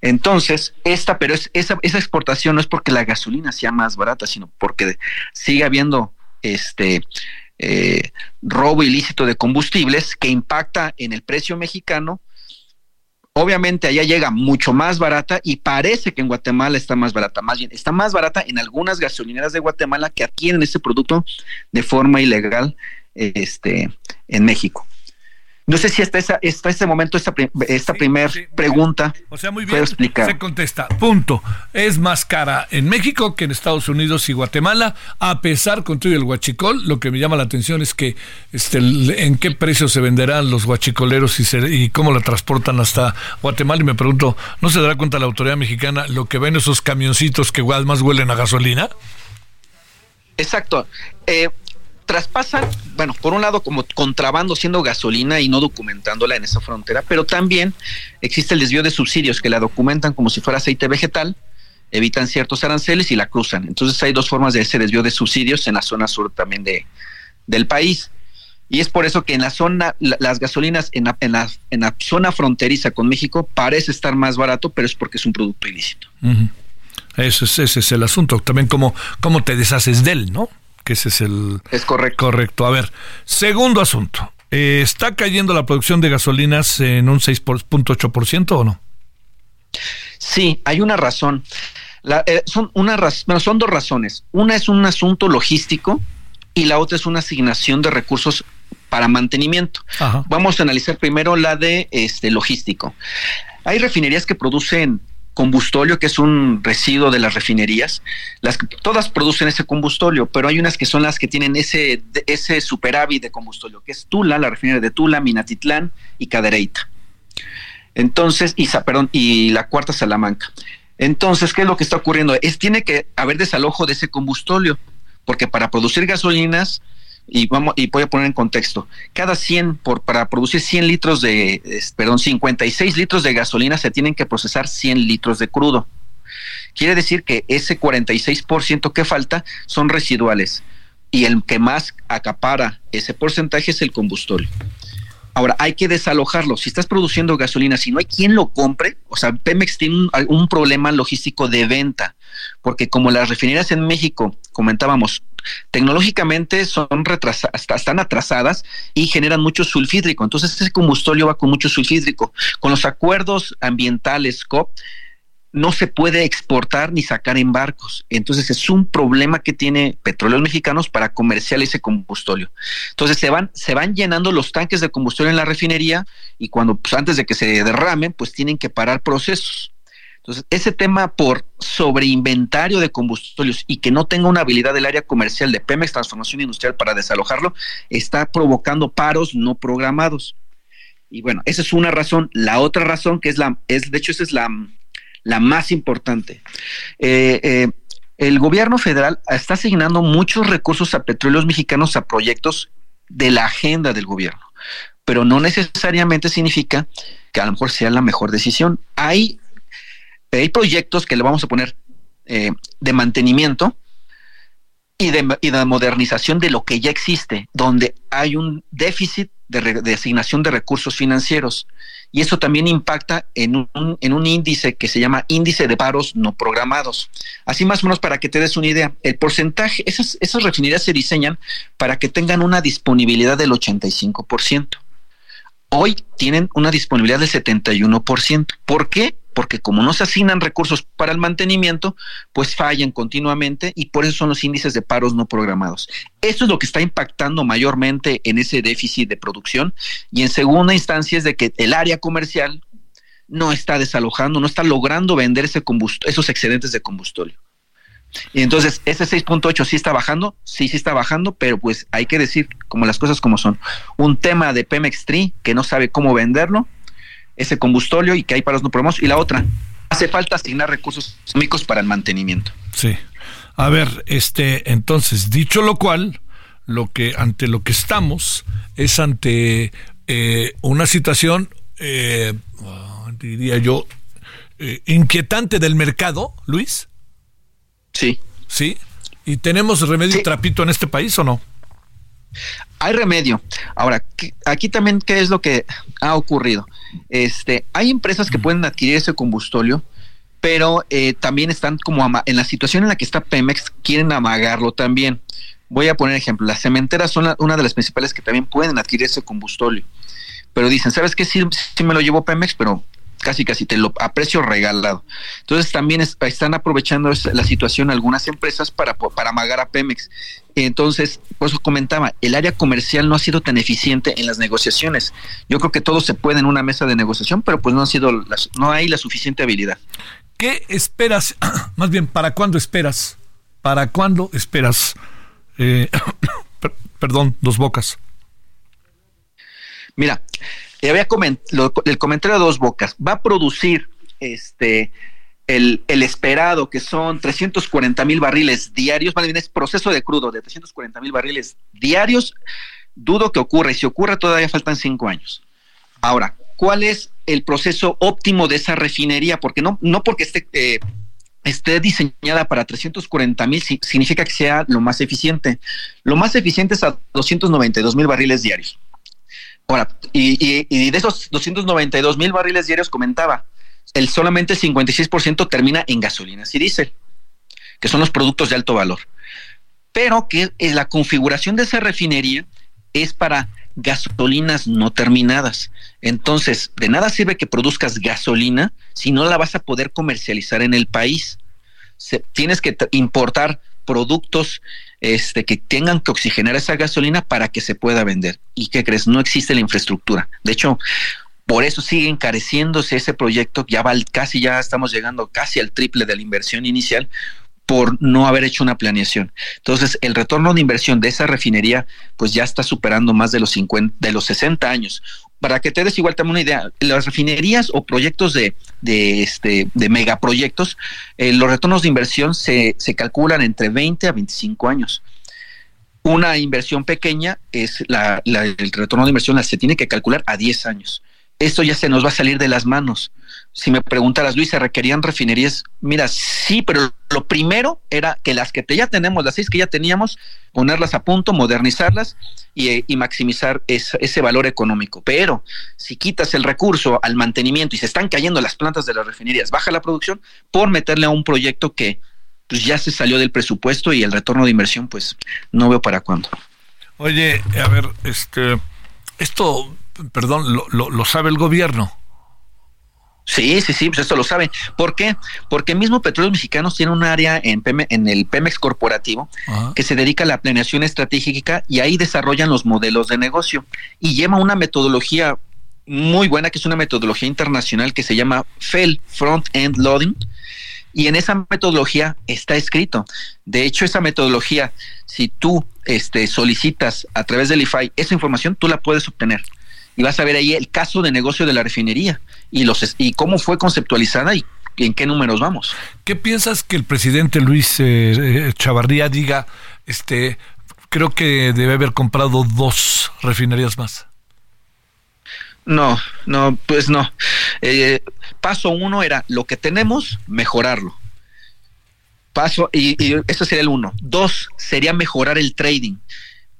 Entonces, esta, pero es, esa, exportación no es porque la gasolina sea más barata, sino porque sigue habiendo este eh, robo ilícito de combustibles que impacta en el precio mexicano. Obviamente allá llega mucho más barata y parece que en Guatemala está más barata. Más bien, está más barata en algunas gasolineras de Guatemala que adquieren ese producto de forma ilegal este, en México. No sé si hasta, esa, hasta ese momento esta, esta primera pregunta o sea, muy bien, se contesta, punto. Es más cara en México que en Estados Unidos y Guatemala, a pesar con todo el guachicol. Lo que me llama la atención es que este, en qué precio se venderán los guachicoleros y, y cómo la transportan hasta Guatemala. Y me pregunto, ¿no se dará cuenta la autoridad mexicana lo que ven esos camioncitos que más huelen a gasolina? Exacto. Eh, traspasan, bueno, por un lado como contrabando siendo gasolina y no documentándola en esa frontera, pero también existe el desvío de subsidios que la documentan como si fuera aceite vegetal, evitan ciertos aranceles y la cruzan. Entonces hay dos formas de ese desvío de subsidios en la zona sur también de, del país. Y es por eso que en la zona, las gasolinas en la, en, la, zona fronteriza con México parece estar más barato, pero es porque es un producto ilícito. Ese, es, ese es el asunto. También cómo, cómo te deshaces de él, ¿no? Que ese es el... Es correcto. Correcto. A ver, segundo asunto. Eh, ¿Está cayendo la producción de gasolinas en un 6.8% o no? Sí, hay una razón. Eh, son, una bueno, son dos razones. Una es un asunto logístico y la otra es una asignación de recursos para mantenimiento. Vamos a analizar primero la de este logístico. Hay refinerías que producen combustóleo, que es un residuo de las refinerías. Las, todas producen ese combustóleo, pero hay unas que son las que tienen ese, ese superávit de combustóleo, que es Tula, la refinería de Tula, Minatitlán y Cadereyta. Entonces, y, perdón, y la cuarta Salamanca. Entonces, ¿qué es lo que está ocurriendo? Es tiene que haber desalojo de ese combustóleo, porque para producir gasolinas y vamos y voy a poner en contexto, cada 100 por para producir 100 litros de perdón, 56 litros de gasolina se tienen que procesar 100 litros de crudo. Quiere decir que ese 46% que falta son residuales y el que más acapara ese porcentaje es el combustible. Ahora, hay que desalojarlo. Si estás produciendo gasolina, si no hay quien lo compre, o sea, Pemex tiene un, problema logístico de venta, porque como las refinerías en México, comentábamos, tecnológicamente son retrasadas, están atrasadas y generan mucho sulfídrico. Entonces, ese combustóleo va con mucho sulfídrico. Con los acuerdos ambientales COP, no se puede exportar ni sacar en barcos. Entonces es un problema que tiene petróleos mexicanos para comercializar ese combustóleo. Entonces se van, se van llenando los tanques de combustible en la refinería y cuando pues, antes de que se derramen, pues tienen que parar procesos. Entonces, ese tema por sobreinventario de combustibles y que no tenga una habilidad del área comercial de Pemex Transformación Industrial para desalojarlo, está provocando paros no programados. Y bueno, esa es una razón. La otra razón que es la, es, de hecho, esa es la, la más importante. Eh, eh, el gobierno federal está asignando muchos recursos a petróleos mexicanos a proyectos de la agenda del gobierno, pero no necesariamente significa que a lo mejor sea la mejor decisión. Hay hay proyectos que le vamos a poner eh, de mantenimiento y de, y de, modernización de lo que ya existe, donde hay un déficit de, de, asignación de recursos financieros. Y eso también impacta en un, en un índice que se llama índice de paros no programados. Así más o menos para que te des una idea, el porcentaje, esas, esas refinerías se diseñan para que tengan una disponibilidad del 85%. Hoy tienen una disponibilidad del 71%. ¿Por qué? Porque como no se asignan recursos para el mantenimiento, pues fallan continuamente y por eso son los índices de paros no programados. Eso es lo que está impactando mayormente en ese déficit de producción y en segunda instancia es de que el área comercial no está desalojando, no está logrando vender ese esos excedentes de combustible. Y entonces, ese 6.8 sí está bajando, sí, sí está bajando, pero pues hay que decir como las cosas como son. Un tema de Pemex 3 que no sabe cómo venderlo, ese combustóleo y que hay paros no programados. Y la otra, hace falta asignar recursos económicos para el mantenimiento. Sí. A ver, este, entonces, dicho lo cual, lo que ante lo que estamos es ante eh, una situación, eh, diría yo, eh, inquietante del mercado, Luis. Sí. Sí. ¿Y tenemos remedio sí. trapito en este país o no? Hay remedio. Ahora, aquí también, ¿qué es lo que ha ocurrido? Este, hay empresas que pueden adquirir ese combustóleo, pero eh, también están como en la situación en la que está Pemex, quieren amagarlo también. Voy a poner ejemplo, las cementeras son la, una de las principales que también pueden adquirir ese combustóleo, pero dicen, ¿sabes qué? Sí, sí me lo llevó Pemex, pero casi casi te lo a precio regalado. Entonces también es, están aprovechando la situación algunas empresas para, para amagar a Pemex. Entonces, por eso comentaba, el área comercial no ha sido tan eficiente en las negociaciones. Yo creo que todo se puede en una mesa de negociación, pero pues no ha sido las, no hay la suficiente habilidad. ¿Qué esperas? Más bien, ¿para cuándo esperas? ¿Para cuándo esperas? Eh, perdón, dos bocas. Mira, había coment lo, el comentario de dos bocas. Va a producir este el, el, esperado, que son 340 mil barriles diarios, más bien es proceso de crudo de 340 mil barriles diarios, dudo que ocurra, y si ocurre todavía faltan cinco años. Ahora, ¿cuál es el proceso óptimo de esa refinería? Porque no, no porque esté, eh, esté diseñada para 340 mil significa que sea lo más eficiente. Lo más eficiente es a 292 mil barriles diarios. Ahora, y, de esos 292 mil barriles diarios comentaba, el solamente el 56% termina en gasolinas y diésel, que son los productos de alto valor. Pero que en la configuración de esa refinería es para gasolinas no terminadas. Entonces, de nada sirve que produzcas gasolina si no la vas a poder comercializar en el país. Tienes que importar productos este, que tengan que oxigenar esa gasolina para que se pueda vender. ¿Y qué crees? No existe la infraestructura. De hecho, por eso sigue encareciéndose ese proyecto, ya va casi ya estamos llegando casi al triple de la inversión inicial por no haber hecho una planeación. Entonces, el retorno de inversión de esa refinería pues ya está superando más de los 50 de los 60 años. Para que te des igual también una idea, las refinerías o proyectos de, de este de megaproyectos, eh, los retornos de inversión se, se calculan entre 20 a 25 años. Una inversión pequeña es la, la, el retorno de inversión se tiene que calcular a 10 años esto ya se nos va a salir de las manos. Si me preguntaras, Luis, ¿se requerían refinerías? Mira, sí, pero lo primero era que las que ya tenemos, las seis que ya teníamos, ponerlas a punto, modernizarlas y, maximizar ese valor económico. Pero si quitas el recurso al mantenimiento y se están cayendo las plantas de las refinerías, baja la producción por meterle a un proyecto que pues ya se salió del presupuesto y el retorno de inversión, pues no veo para cuándo. Oye, a ver, este, esto, perdón, lo, lo, sabe el gobierno. Sí, sí, sí, pues esto lo saben. ¿Por qué? Porque mismo Petróleos Mexicanos tiene un área en, en el Pemex corporativo que se dedica a la planeación estratégica y ahí desarrollan los modelos de negocio y lleva una metodología muy buena que es una metodología internacional que se llama FEL, Front End Loading, y en esa metodología está escrito. De hecho, esa metodología, si tú este, solicitas a través del IFAI esa información, tú la puedes obtener. Y vas a ver ahí el caso de negocio de la refinería y, los, y cómo fue conceptualizada y en qué números vamos. ¿Qué piensas que el presidente Luis eh, eh, Chavarría diga, este, creo que debe haber comprado dos refinerías más? No, no, pues no. Eh, paso uno era lo que tenemos, mejorarlo. Paso, y, y eso sería el uno. Dos, sería mejorar el trading.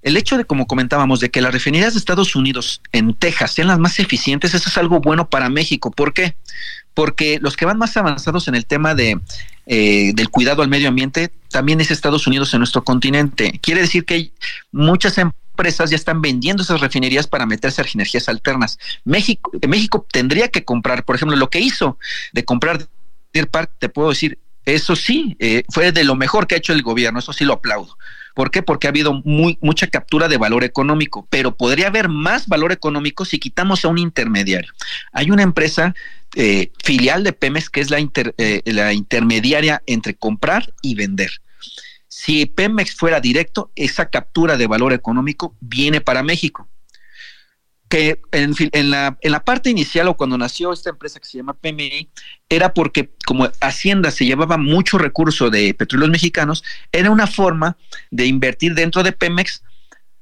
El hecho de, como comentábamos, de que las refinerías de Estados Unidos en Texas sean las más eficientes, eso es algo bueno para México. ¿Por qué? Porque los que van más avanzados en el tema de, eh, del cuidado al medio ambiente también es Estados Unidos en nuestro continente. Quiere decir que muchas empresas ya están vendiendo esas refinerías para meterse a energías alternas. México, México tendría que comprar, por ejemplo, lo que hizo de comprar Deer Park, te puedo decir, eso sí, eh, fue de lo mejor que ha hecho el gobierno, eso sí lo aplaudo. ¿Por qué? Porque ha habido mucha captura de valor económico, pero podría haber más valor económico si quitamos a un intermediario. Hay una empresa eh, filial de Pemex que es la, eh, la intermediaria entre comprar y vender. Si Pemex fuera directo, esa captura de valor económico viene para México. Que en, la, en la parte inicial o cuando nació esta empresa que se llama PMI, era porque como Hacienda se llevaba mucho recurso de petróleos mexicanos, era una forma de invertir dentro de Pemex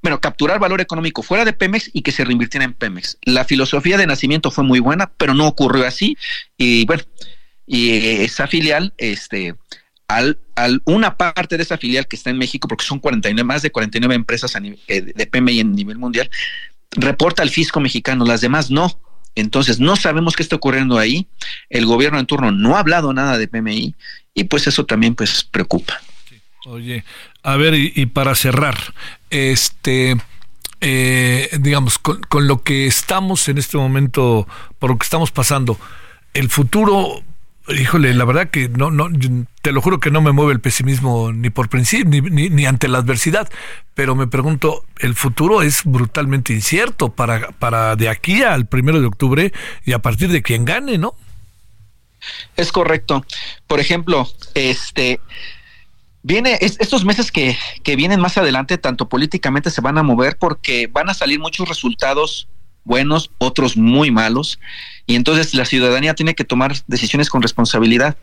bueno, capturar valor económico fuera de Pemex y que se reinvirtiera en Pemex. La filosofía de nacimiento fue muy buena, pero no ocurrió así. Y bueno, y esa filial, este, al, una parte de esa filial que está en México, porque son 49, más de 49 empresas eh, de PMI en nivel mundial, reporta al fisco mexicano, las demás no. Entonces, no sabemos qué está ocurriendo ahí. El gobierno en turno no ha hablado nada de PMI y pues eso también pues preocupa. Oye, a ver, y, para cerrar, este, eh, digamos, con, con, lo que estamos en este momento, por lo que estamos pasando, el futuro Híjole, la verdad que no, no, te lo juro que no me mueve el pesimismo ni por principio, ni, ni, ante la adversidad, pero me pregunto, el futuro es brutalmente incierto para, para de aquí al primero de octubre y a partir de quien gane, ¿no? Es correcto. Por ejemplo, este viene estos meses que, que vienen más adelante, tanto políticamente se van a mover porque van a salir muchos resultados buenos, otros muy malos, y entonces la ciudadanía tiene que tomar decisiones con responsabilidad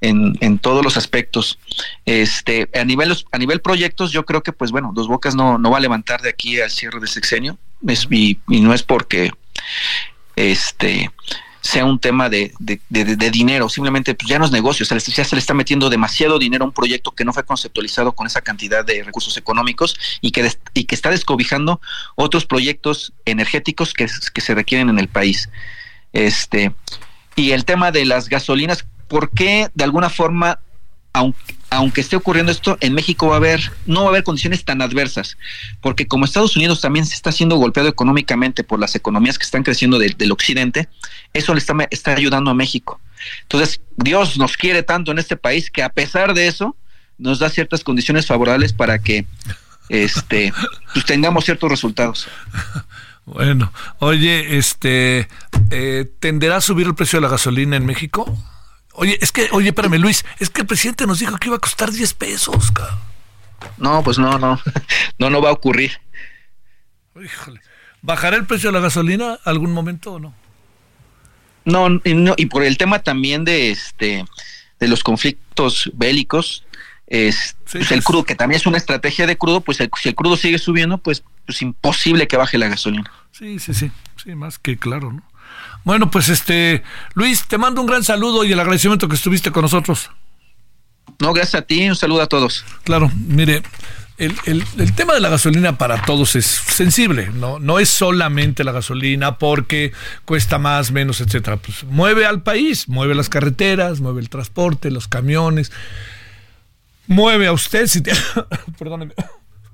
en, en todos los aspectos. Este, a nivel, a nivel proyectos, yo creo que, pues bueno, Dos Bocas no, no va a levantar de aquí al cierre del sexenio, es, y, y no es porque este sea un tema de, de, dinero, simplemente pues ya no es negocio, se ya se le está metiendo demasiado dinero a un proyecto que no fue conceptualizado con esa cantidad de recursos económicos y que, y que está descobijando otros proyectos energéticos que, que se requieren en el país. Este, y el tema de las gasolinas, ¿por qué de alguna forma aunque, aunque esté ocurriendo esto, en México va a haber, no va a haber condiciones tan adversas, porque como Estados Unidos también se está siendo golpeado económicamente por las economías que están creciendo del occidente, eso le está, está ayudando a México. Entonces, Dios nos quiere tanto en este país que a pesar de eso, nos da ciertas condiciones favorables para que este pues tengamos ciertos resultados. Bueno, oye, este, eh, ¿tenderá a subir el precio de la gasolina en México? Oye, es que, oye, espérame, Luis, es que el presidente nos dijo que iba a costar 10 pesos, cabrón. No, pues no, no, no, no va a ocurrir. Híjole. ¿Bajará el precio de la gasolina algún momento o no? No, y, por el tema también de este de los conflictos bélicos, es, pues el crudo, que también es una estrategia de crudo, pues si el crudo sigue subiendo, pues es pues imposible que baje la gasolina. Sí, sí, sí, sí, más que claro, ¿no? Bueno, pues este, Luis, te mando un gran saludo y el agradecimiento que estuviste con nosotros. No, gracias a ti, un saludo a todos. Claro, mire, el, el, tema de la gasolina para todos es sensible, ¿no? No es solamente la gasolina porque cuesta más, menos, etcétera. Pues mueve al país, mueve las carreteras, mueve el transporte, los camiones, mueve a usted si tiene, perdóneme,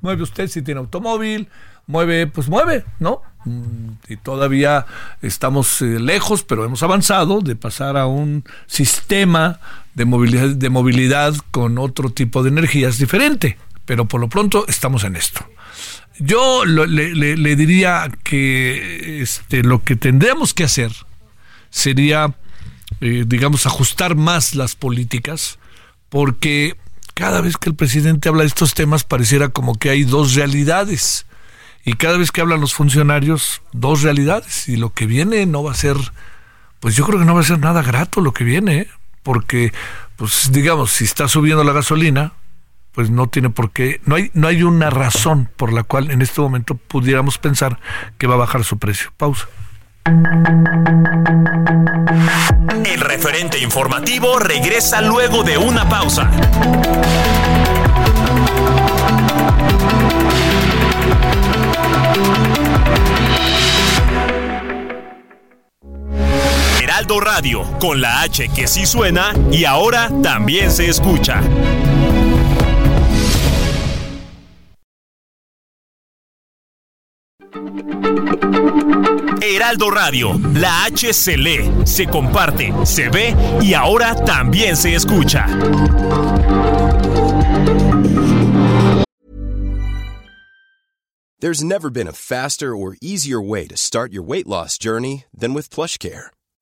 mueve usted si tiene automóvil, mueve, pues mueve, ¿no? Mm, y todavía estamos eh, lejos, pero hemos avanzado de pasar a un sistema de movilidad, de movilidad con otro tipo de energías diferente. Pero por lo pronto estamos en esto. Yo le, diría que este, lo que tendríamos que hacer sería, eh, digamos, ajustar más las políticas, porque cada vez que el presidente habla de estos temas pareciera como que hay dos realidades. Y cada vez que hablan los funcionarios, dos realidades. Y lo que viene no va a ser, pues yo creo que no va a ser nada grato lo que viene, ¿eh? porque, pues digamos, si está subiendo la gasolina, pues no tiene por qué, no hay, no hay una razón por la cual en este momento pudiéramos pensar que va a bajar su precio. Pausa. El referente informativo regresa luego de una pausa. Heraldo Radio, con la H que sí suena y ahora también se escucha. Heraldo Radio, la H se lee, se comparte, se ve y ahora también se escucha. There's never been a faster or easier way to start your weight loss journey than with PlushCare.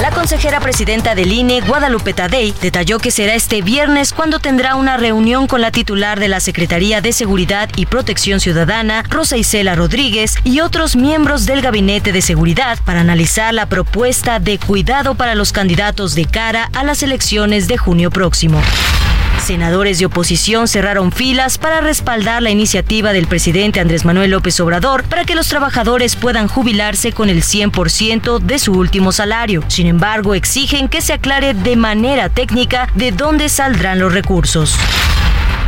La consejera presidenta del INE, Guadalupe Tadei, detalló que será este viernes cuando tendrá una reunión con la titular de la Secretaría de Seguridad y Protección Ciudadana, Rosa Isela Rodríguez, y otros miembros del Gabinete de Seguridad para analizar la propuesta de cuidado para los candidatos de cara a las elecciones de junio próximo. Senadores de oposición cerraron filas para respaldar la iniciativa del presidente Andrés Manuel López Obrador para que los trabajadores puedan jubilarse con el 100% de su último salario. Sin embargo, exigen que se aclare de manera técnica de dónde saldrán los recursos.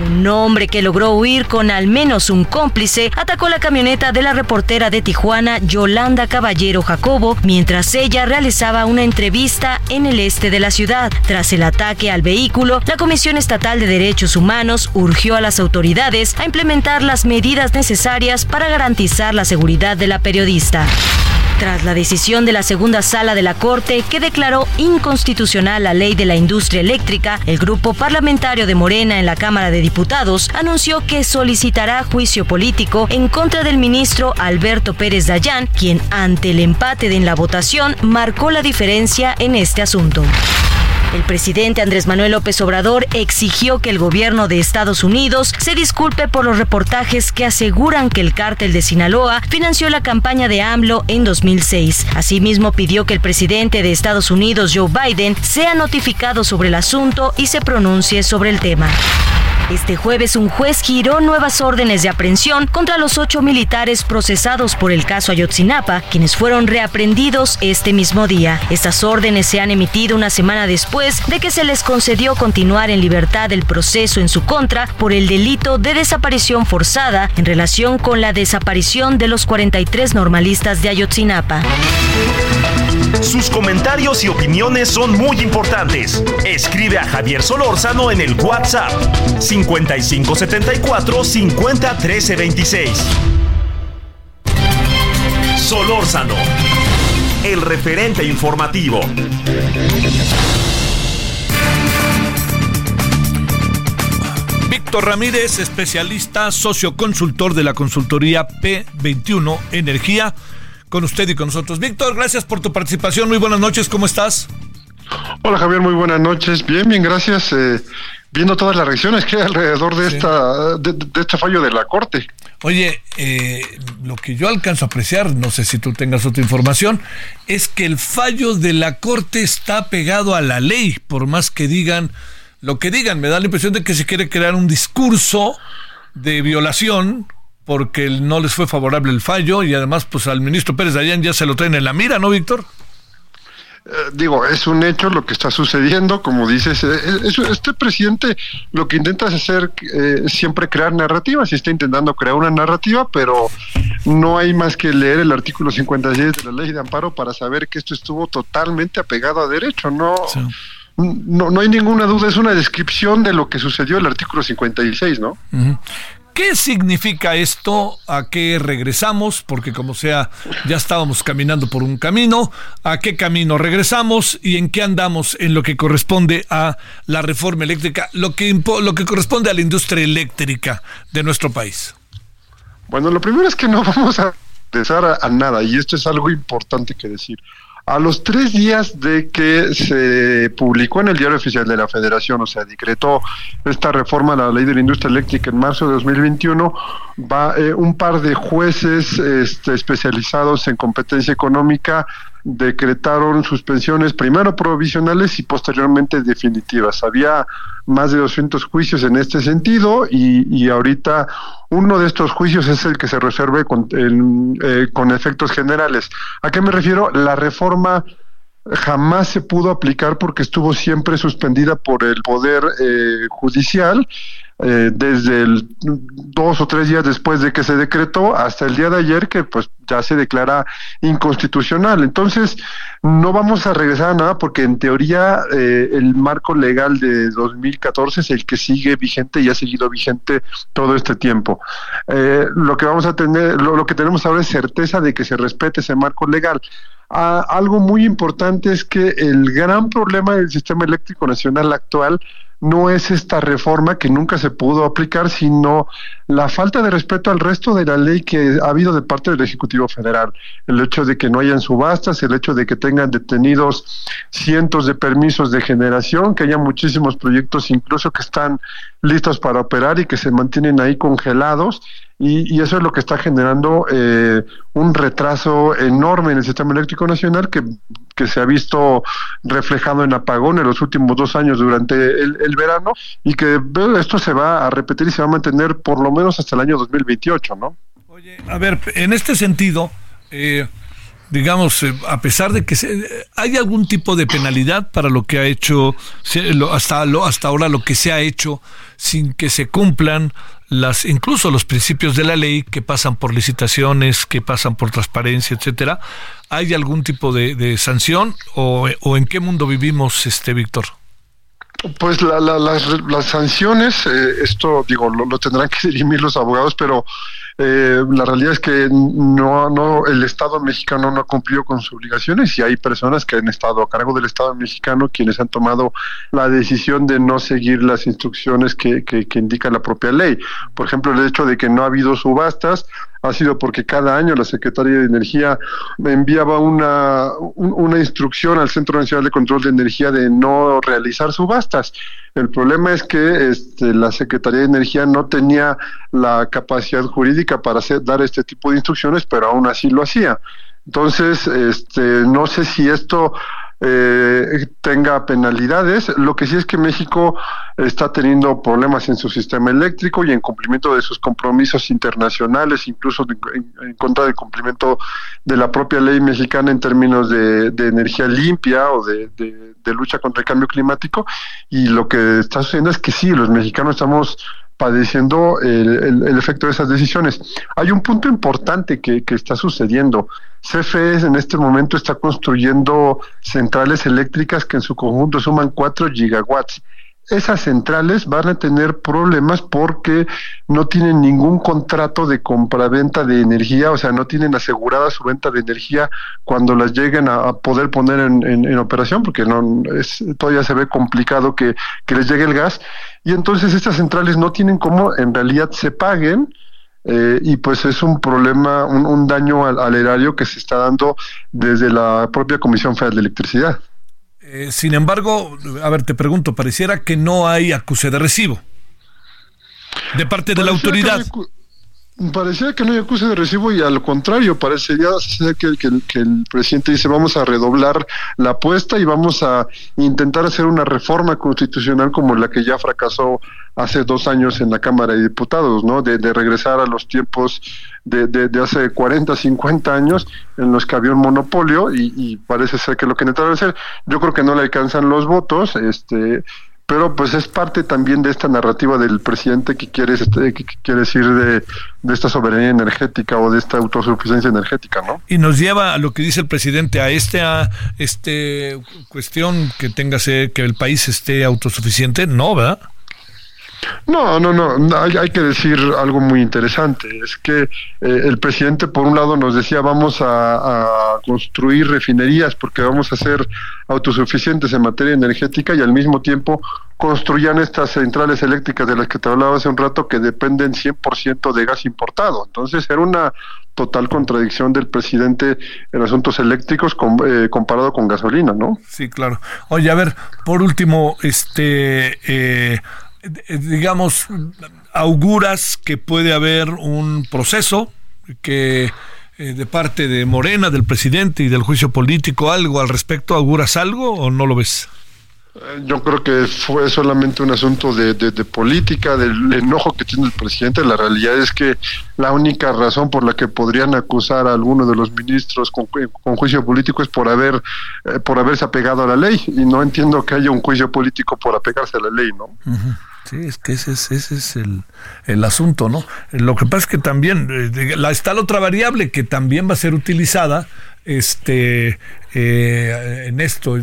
Un hombre que logró huir con al menos un cómplice atacó la camioneta de la reportera de Tijuana, Yolanda Caballero Jacobo, mientras ella realizaba una entrevista en el este de la ciudad. Tras el ataque al vehículo, la Comisión Estatal de Derechos Humanos urgió a las autoridades a implementar las medidas necesarias para garantizar la seguridad de la periodista. Tras la decisión de la segunda sala de la Corte que declaró inconstitucional la ley de la industria eléctrica, el grupo parlamentario de Morena en la Cámara de Diputados anunció que solicitará juicio político en contra del ministro Alberto Pérez Dayán, quien ante el empate en la votación marcó la diferencia en este asunto. El presidente Andrés Manuel López Obrador exigió que el gobierno de Estados Unidos se disculpe por los reportajes que aseguran que el cártel de Sinaloa financió la campaña de AMLO en 2006. Asimismo, pidió que el presidente de Estados Unidos, Joe Biden, sea notificado sobre el asunto y se pronuncie sobre el tema. Este jueves un juez giró nuevas órdenes de aprehensión contra los ocho militares procesados por el caso Ayotzinapa, quienes fueron reaprendidos este mismo día. Estas órdenes se han emitido una semana de que se les concedió continuar en libertad el proceso en su contra por el delito de desaparición forzada en relación con la desaparición de los 43 normalistas de Ayotzinapa. Sus comentarios y opiniones son muy importantes. Escribe a Javier Solórzano en el WhatsApp 5574 501326. Solórzano, el referente informativo. Víctor Ramírez, especialista, socio consultor de la consultoría P21 Energía, con usted y con nosotros. Víctor, gracias por tu participación. Muy buenas noches, ¿cómo estás? Hola Javier, muy buenas noches. Bien, bien, gracias. Eh, viendo todas las reacciones que hay alrededor de esta de, este fallo de la corte. Oye, eh, lo que yo alcanzo a apreciar, no sé si tú tengas otra información, es que el fallo de la corte está pegado a la ley, por más que digan lo que digan. Me da la impresión de que se quiere crear un discurso de violación porque no les fue favorable el fallo y además pues al ministro Pérez Dayan ya se lo traen en la mira, ¿no, Víctor? Eh, digo, es un hecho lo que está sucediendo, como dices, eh, este presidente lo que intenta es hacer eh, siempre crear narrativas y está intentando crear una narrativa, pero no hay más que leer el artículo 56 de la ley de amparo para saber que esto estuvo totalmente apegado a derecho, no, no, no hay ninguna duda, es una descripción de lo que sucedió el artículo 56, ¿no? ¿Qué significa esto? ¿A qué regresamos? Porque como sea, ya estábamos caminando por un camino. ¿A qué camino regresamos? ¿Y en qué andamos en lo que corresponde a la reforma eléctrica? Lo que, lo que corresponde a la industria eléctrica de nuestro país. Bueno, lo primero es que no vamos a regresar a nada. Y esto es algo importante que decir. A los tres días de que se publicó en el Diario Oficial de la Federación, o sea, decretó esta reforma a la ley de la industria eléctrica en marzo de 2021, va eh, un par de jueces este, especializados en competencia económica decretaron suspensiones primero provisionales y posteriormente definitivas. Había más de 200 juicios en este sentido y, ahorita uno de estos juicios es el que se resuelve con, eh, con efectos generales. ¿A qué me refiero? La reforma jamás se pudo aplicar porque estuvo siempre suspendida por el Poder eh, Judicial eh, desde el dos o tres días después de que se decretó hasta el día de ayer que pues ya se declara inconstitucional. Entonces, no vamos a regresar a nada porque en teoría eh, el marco legal de 2014 es el que sigue vigente y ha seguido vigente todo este tiempo. Eh, lo que vamos a tener, lo, que tenemos ahora es certeza de que se respete ese marco legal. Ah, algo muy importante es que el gran problema del sistema eléctrico nacional actual no es esta reforma que nunca se pudo aplicar, sino la falta de respeto al resto de la ley que ha habido de parte del Ejecutivo Federal. El hecho de que no hayan subastas, el hecho de que tengan detenidos cientos de permisos de generación, que haya muchísimos proyectos incluso que están listos para operar y que se mantienen ahí congelados y, eso es lo que está generando eh, un retraso enorme en el sistema eléctrico nacional que, se ha visto reflejado en apagón en los últimos dos años durante el, verano y que esto se va a repetir y se va a mantener por lo menos hasta el año 2028, ¿no? Oye, a ver, en este sentido, eh, digamos, eh, a pesar de que hay algún tipo de penalidad para lo que ha hecho, hasta, hasta ahora lo que se ha hecho sin que se cumplan las incluso los principios de la ley que pasan por licitaciones, que pasan por transparencia, etcétera. ¿Hay algún tipo de, sanción o, en qué mundo vivimos, este Víctor? Pues las, las, sanciones, eh, esto digo, lo, lo, tendrán que dirimir los abogados, pero eh, la realidad es que no, no, el Estado mexicano no ha cumplido con sus obligaciones y hay personas que han estado a cargo del Estado mexicano quienes han tomado la decisión de no seguir las instrucciones que, que, que indica la propia ley. Por ejemplo, el hecho de que no ha habido subastas ha sido porque cada año la Secretaría de Energía enviaba una, una instrucción al Centro Nacional de Control de Energía de no realizar subastas. El problema es que este, la Secretaría de Energía no tenía la capacidad jurídica para hacer, dar este tipo de instrucciones, pero aún así lo hacía. Entonces, este, no sé si esto eh, tenga penalidades. Lo que sí es que México está teniendo problemas en su sistema eléctrico y en cumplimiento de sus compromisos internacionales, incluso en, contra del cumplimiento de la propia ley mexicana en términos de, energía limpia o de, lucha contra el cambio climático. Y lo que está sucediendo es que sí, los mexicanos estamos padeciendo el, el, efecto de esas decisiones. Hay un punto importante que, que está sucediendo. CFE en este momento está construyendo centrales eléctricas que en su conjunto suman 4 gigawatts. Esas centrales van a tener problemas porque no tienen ningún contrato de compraventa de energía, o sea, no tienen asegurada su venta de energía cuando las lleguen a, poder poner en, operación, porque no es, todavía se ve complicado que, que les llegue el gas, y entonces estas centrales no tienen cómo en realidad se paguen, eh, y pues es un problema, un, daño al, erario que se está dando desde la propia Comisión Federal de Electricidad. Eh, sin embargo, a ver, te pregunto, pareciera que no hay acuse de recibo de parte de la autoridad. Parecía que no hay acuse de recibo y al contrario, parecería que, que, el presidente dice vamos a redoblar la apuesta y vamos a intentar hacer una reforma constitucional como la que ya fracasó hace dos años en la Cámara de Diputados, ¿no? De, regresar a los tiempos de, de, hace 40, 50 años en los que había un monopolio y, y parece ser que lo que necesitaron hacer, yo creo que no le alcanzan los votos, este pero pues es parte también de esta narrativa del presidente que quiere, este, que quiere decir de, esta soberanía energética o de esta autosuficiencia energética, ¿no? Y nos lleva a lo que dice el presidente, a esta este cuestión que tenga que el país esté autosuficiente, no, ¿verdad? No, no, no, hay, que decir algo muy interesante, es que eh, el presidente por un lado nos decía vamos a, construir refinerías porque vamos a ser autosuficientes en materia energética y al mismo tiempo construían estas centrales eléctricas de las que te hablaba hace un rato que dependen 100% de gas importado. Entonces era una total contradicción del presidente en asuntos eléctricos eh, comparado con gasolina, ¿no? Sí, claro. Oye, a ver, por último, este... Eh, digamos, auguras que puede haber un proceso que eh, de parte de Morena, del presidente y del juicio político, algo al respecto, auguras algo o no lo ves? Yo creo que fue solamente un asunto de, política, del enojo que tiene el presidente. La realidad es que la única razón por la que podrían acusar a alguno de los ministros con, juicio político es por haber eh, por haberse apegado a la ley y no entiendo que haya un juicio político por apegarse a la ley, ¿no? Sí, es que ese es, ese es el, el, asunto, ¿no? Lo que pasa es que también eh, la, está la otra variable que también va a ser utilizada este eh, en esto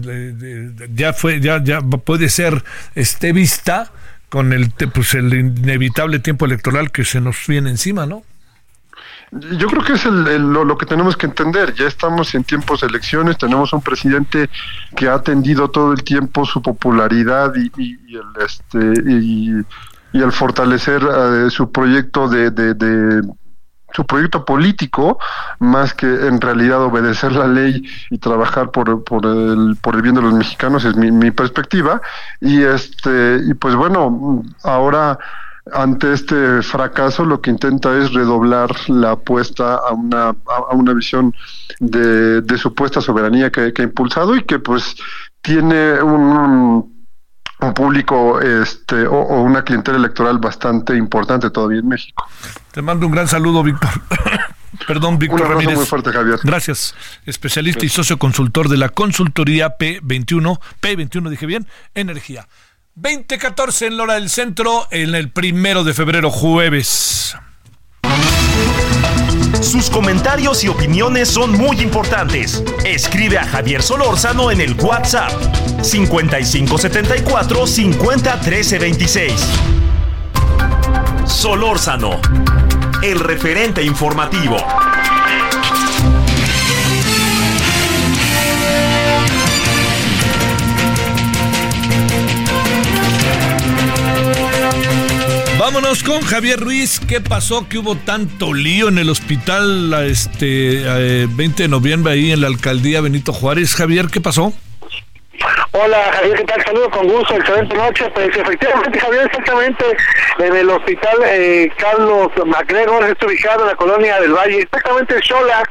ya fue ya ya puede ser este vista con el pues el inevitable tiempo electoral que se nos viene encima, ¿no? Yo creo que es lo, que tenemos que entender. Ya estamos en tiempos de elecciones, tenemos un presidente que ha atendido todo el tiempo su popularidad y, y, el este y, el fortalecer eh, su proyecto de, su proyecto político más que en realidad obedecer la ley y trabajar por, por, el, por el bien de los mexicanos es mi, mi perspectiva y este y pues bueno ahora ante este fracaso lo que intenta es redoblar la apuesta a una, a una visión de, supuesta soberanía que, ha impulsado y que pues tiene un, un público este o, una clientela electoral bastante importante todavía en México. Te mando un gran saludo, Víctor. Perdón, Víctor un Ramírez. muy fuerte, Javier. Gracias. Especialista y socio consultor de la consultoría P21, P21 dije bien, Energía. 2014 en la hora del centro, en el primero de febrero, jueves. Sus comentarios y opiniones son muy importantes. Escribe a Javier Solórzano en el WhatsApp 5574 50 26. Solórzano, el referente informativo. Vámonos con Javier Ruiz. ¿Qué pasó? Que hubo tanto lío en el hospital este 20 eh, de noviembre ahí en la alcaldía Benito Juárez. Javier, ¿qué pasó? Hola Javier, ¿qué tal? Saludos con gusto, excelente noche. Pues efectivamente, Javier, exactamente en el hospital eh, Carlos MacGregor, está ubicado en la colonia del Valle, exactamente Xola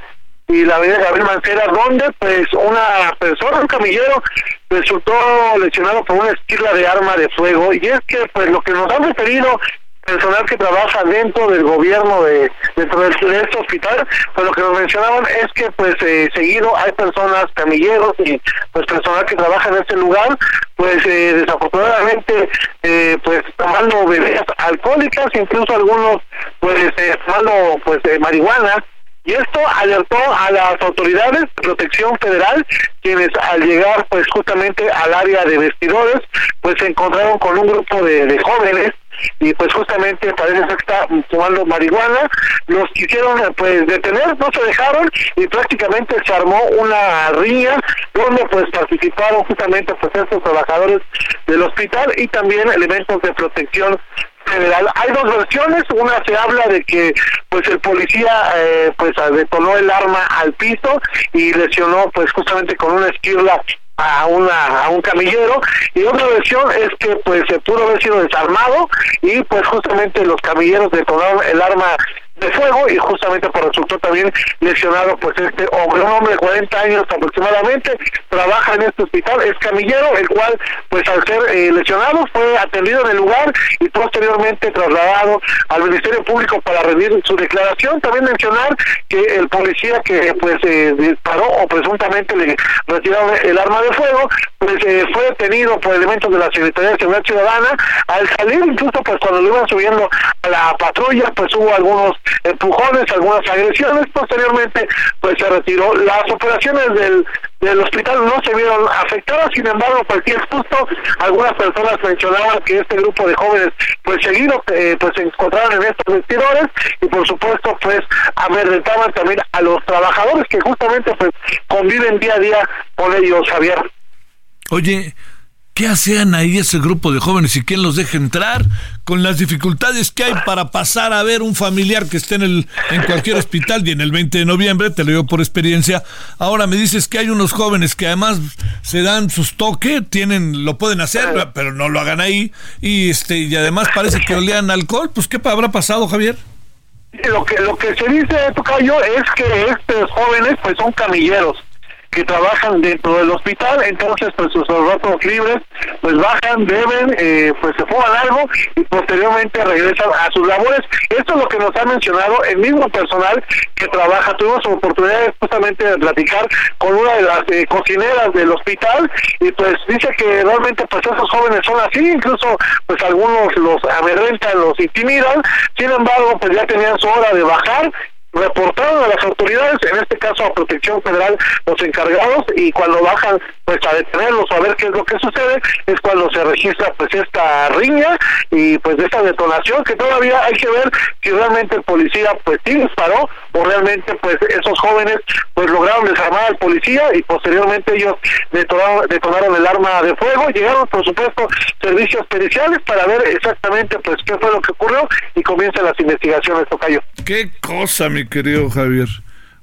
y la avenida Gabriel Mancera, donde pues una persona, un camillero, resultó lesionado por una esquirla de arma de fuego. Y es que pues lo que nos han referido personal que trabaja dentro del gobierno de dentro de, este hospital pues lo que nos mencionaban es que pues eh, seguido hay personas camilleros y pues personal que trabaja en este lugar pues eh, desafortunadamente eh, pues tomando bebidas alcohólicas incluso algunos pues tomando pues marihuana. Y esto alertó a las autoridades de protección federal, quienes al llegar pues justamente al área de vestidores, pues se encontraron con un grupo de, de jóvenes y pues justamente parece que está tomando marihuana, los quisieron pues detener, no se dejaron y prácticamente se armó una riña donde pues participaron justamente pues estos trabajadores del hospital y también elementos de protección federal. Hay dos versiones, una se habla de que pues el policía eh, pues detonó el arma al piso y lesionó pues justamente con una esquirla a una a un camillero y otra versión es que pues se pudo haber sido desarmado y pues justamente los camilleros detonaron el arma de fuego y justamente por resultó también lesionado pues este hombre, un hombre de 40 años aproximadamente, trabaja en este hospital, es camillero, el cual pues al ser eh, lesionado fue atendido en el lugar y posteriormente trasladado al Ministerio Público para rendir su declaración. También mencionar que el policía que pues eh, disparó o presuntamente le retiraron el arma de fuego, pues eh, fue detenido por elementos de la Secretaría de Seguridad Ciudadana. Al salir incluso pues cuando lo iban subiendo a la patrulla pues hubo algunos empujones, algunas agresiones, posteriormente pues se retiró. Las operaciones del, del hospital no se vieron afectadas, sin embargo, cualquier susto, algunas personas mencionaban que este grupo de jóvenes pues seguido eh, pues se encontraron en estos vestidores y por supuesto pues amedrentaban también a los trabajadores que justamente pues conviven día a día con ellos, Javier. Oye, ¿Qué hacían ahí ese grupo de jóvenes y quién los deja entrar? Con las dificultades que hay para pasar a ver un familiar que esté en, el, en cualquier hospital y en el 20 de noviembre, te lo digo por experiencia. Ahora me dices que hay unos jóvenes que además se dan sus toques, tienen, lo pueden hacer, pero no lo hagan ahí. Y este y además parece que olían alcohol. Pues, ¿qué habrá pasado, Javier? Lo que, lo que se dice, Tocayo, es que estos jóvenes pues son camilleros que trabajan dentro del hospital, entonces pues sus ratos libres pues bajan, beben, eh, pues se fuman algo y posteriormente regresan a sus labores. Esto es lo que nos ha mencionado el mismo personal que trabaja. Tuvimos oportunidad justamente de platicar con una de las eh, cocineras del hospital y pues dice que realmente pues esos jóvenes son así, incluso pues algunos los amedrentan, los intimidan, sin embargo pues ya tenían su hora de bajar reportaron a las autoridades, en este caso a Protección Federal, los encargados, y cuando bajan pues a detenerlos a ver qué es lo que sucede, es cuando se registra pues esta riña y pues esta detonación que todavía hay que ver si realmente el policía pues sí disparó o realmente pues esos jóvenes pues lograron desarmar al policía y posteriormente ellos detonaron, detonaron el arma de fuego, llegaron por supuesto servicios periciales para ver exactamente pues qué fue lo que ocurrió y comienzan las investigaciones, Tocayo. Qué cosa, mi querido Javier.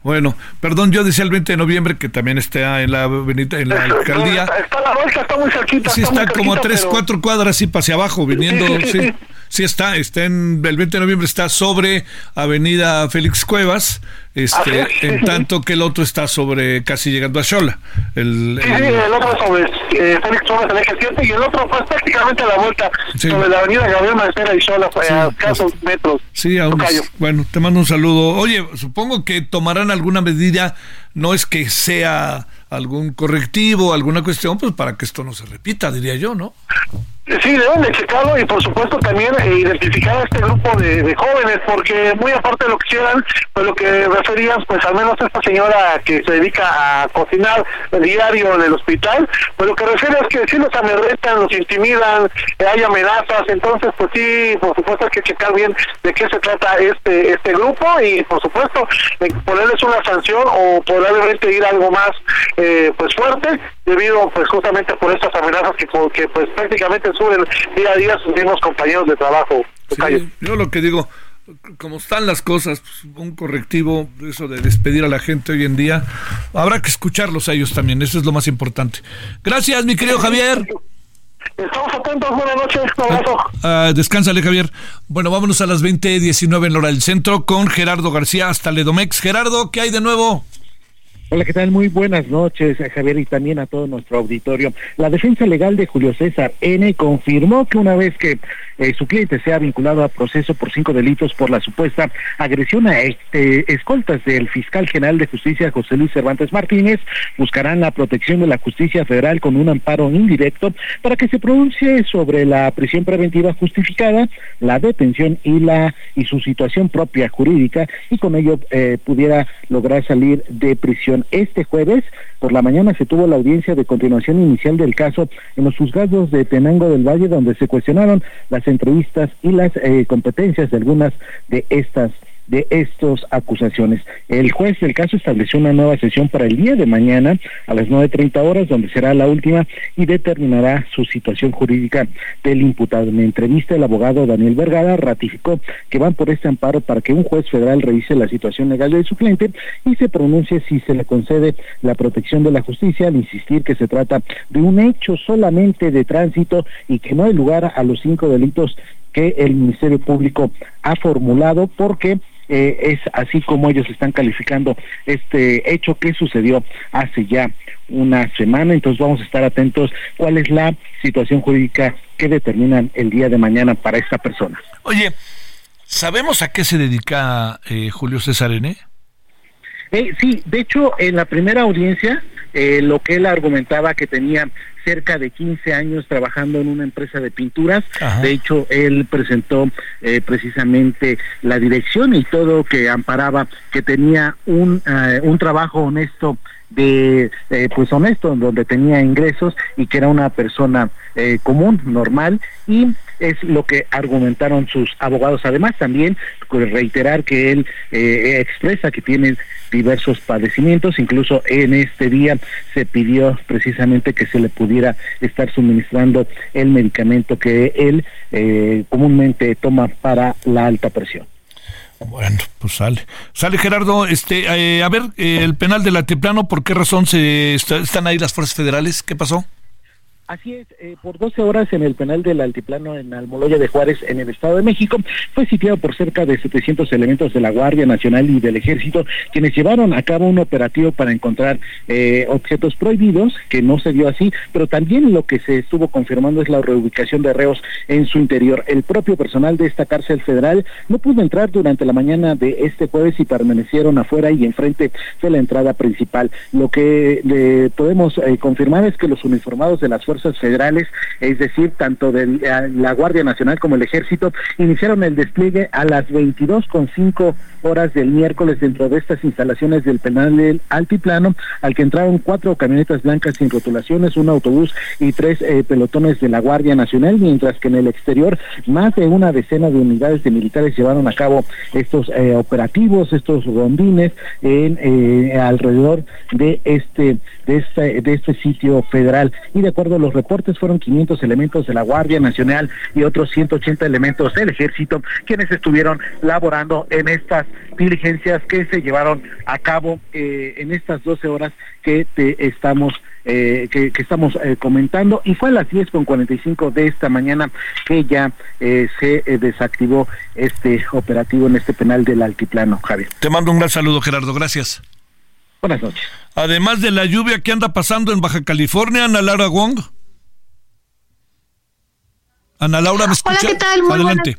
Bueno, perdón, yo decía el 20 de noviembre que también está en la en la alcaldía. Está, la vuelta, está muy cerquita. Sí, está, como a tres, cuatro cuadras y hacia abajo, viniendo, sí, sí, está, está en, el 20 de noviembre está sobre Avenida Félix Cuevas, este, en tanto que el otro está sobre, casi llegando a Xola. El, sí, el, el otro sobre eh, Félix Cuevas, el eje 7, y el otro pues prácticamente a la vuelta, sobre la Avenida Gabriel Mancera y Xola, a escasos metros. Sí, a unos, bueno, te mando un saludo. Oye, supongo que tomarán alguna medida, no es que sea algún correctivo, alguna cuestión, pues para que esto no se repita, diría yo, ¿no? Sí, deben de checarlo y por supuesto también eh, identificar a este grupo de, jóvenes, porque muy aparte de lo que quieran, pues lo que referían, pues al menos esta señora que se dedica a cocinar diario en el hospital, pues lo que refiere es que sí los amedrentan, los intimidan, eh, hay amenazas, entonces pues sí, por supuesto hay que checar bien de qué se trata este este grupo y por supuesto ponerles una sanción o probablemente ir algo más eh, pues fuerte debido pues justamente por estas amenazas que, que pues prácticamente suben día a día sus mismos compañeros de trabajo. Sí, yo lo que digo, como están las cosas, pues, un correctivo, eso de despedir a la gente hoy en día, habrá que escucharlos a ellos también, eso es lo más importante. Gracias, mi querido Javier. Estamos atentos, buenas noches, un abrazo. Uh, descánsale, Javier. Bueno, vámonos a las 20.19 en Hora del Centro con Gerardo García hasta Ledomex. Gerardo, ¿qué hay de nuevo? Hola, ¿qué tal? Muy buenas noches, Javier, y también a todo nuestro auditorio. La defensa legal de Julio César N confirmó que una vez que eh, su cliente sea vinculado a proceso por cinco delitos por la supuesta agresión a este, escoltas del fiscal general de justicia José Luis Cervantes Martínez. Buscarán la protección de la justicia federal con un amparo indirecto para que se pronuncie sobre la prisión preventiva justificada, la detención y la y su situación propia jurídica y con ello eh, pudiera lograr salir de prisión. Este jueves por la mañana se tuvo la audiencia de continuación inicial del caso en los juzgados de Tenango del Valle donde se cuestionaron las entrevistas y las eh, competencias de algunas de estas de estas acusaciones. El juez del caso estableció una nueva sesión para el día de mañana a las 9.30 horas, donde será la última y determinará su situación jurídica del imputado. En la entrevista, el abogado Daniel Vergara ratificó que van por este amparo para que un juez federal revise la situación legal de su cliente y se pronuncie si se le concede la protección de la justicia, al insistir que se trata de un hecho solamente de tránsito y que no hay lugar a los cinco delitos que el Ministerio Público ha formulado porque eh, es así como ellos están calificando este hecho que sucedió hace ya una semana. Entonces vamos a estar atentos cuál es la situación jurídica que determinan el día de mañana para esta persona. Oye, ¿sabemos a qué se dedica eh, Julio César N? Eh, sí, de hecho, en la primera audiencia, eh, lo que él argumentaba que tenía cerca de 15 años trabajando en una empresa de pinturas. De hecho, él presentó eh, precisamente la dirección y todo que amparaba que tenía un, eh, un trabajo honesto de eh, pues honesto donde tenía ingresos y que era una persona común normal y es lo que argumentaron sus abogados además también pues, reiterar que él expresa que tiene diversos padecimientos, incluso en este día se pidió precisamente que se le pudiera estar suministrando el medicamento que él eh, comúnmente toma para la alta presión. Bueno, pues sale. Sale Gerardo, este, eh, a ver, eh, el penal del altiplano, ¿por qué razón se están ahí las fuerzas federales? ¿Qué pasó? Así es, eh, por 12 horas en el penal del Altiplano en Almoloya de Juárez, en el Estado de México, fue sitiado por cerca de 700 elementos de la Guardia Nacional y del Ejército, quienes llevaron a cabo un operativo para encontrar eh, objetos prohibidos, que no se dio así, pero también lo que se estuvo confirmando es la reubicación de reos en su interior. El propio personal de esta cárcel federal no pudo entrar durante la mañana de este jueves y permanecieron afuera y enfrente de la entrada principal. Lo que podemos eh, confirmar es que los uniformados de las fuerzas federales, es decir, tanto de la Guardia Nacional como el Ejército, iniciaron el despliegue a las 22.5 horas del miércoles dentro de estas instalaciones del penal del Altiplano, al que entraron cuatro camionetas blancas sin rotulaciones, un autobús y tres eh, pelotones de la Guardia Nacional, mientras que en el exterior más de una decena de unidades de militares llevaron a cabo estos eh, operativos, estos rondines en eh, alrededor de este de este de este sitio federal. Y de acuerdo reportes fueron 500 elementos de la Guardia Nacional y otros 180 elementos del Ejército quienes estuvieron laborando en estas diligencias que se llevaron a cabo eh, en estas 12 horas que te estamos eh, que, estamos eh, comentando. Y fue a las 10 con 45 de esta mañana que ya se desactivó este operativo en este penal del altiplano Javier. Te mando un gran saludo Gerardo. Gracias. Buenas noches. Además de la lluvia que anda pasando en Baja California Ana Lara Wong Ana Laura, ¿me escucha? Hola, ¿qué tal? Muy Adelante.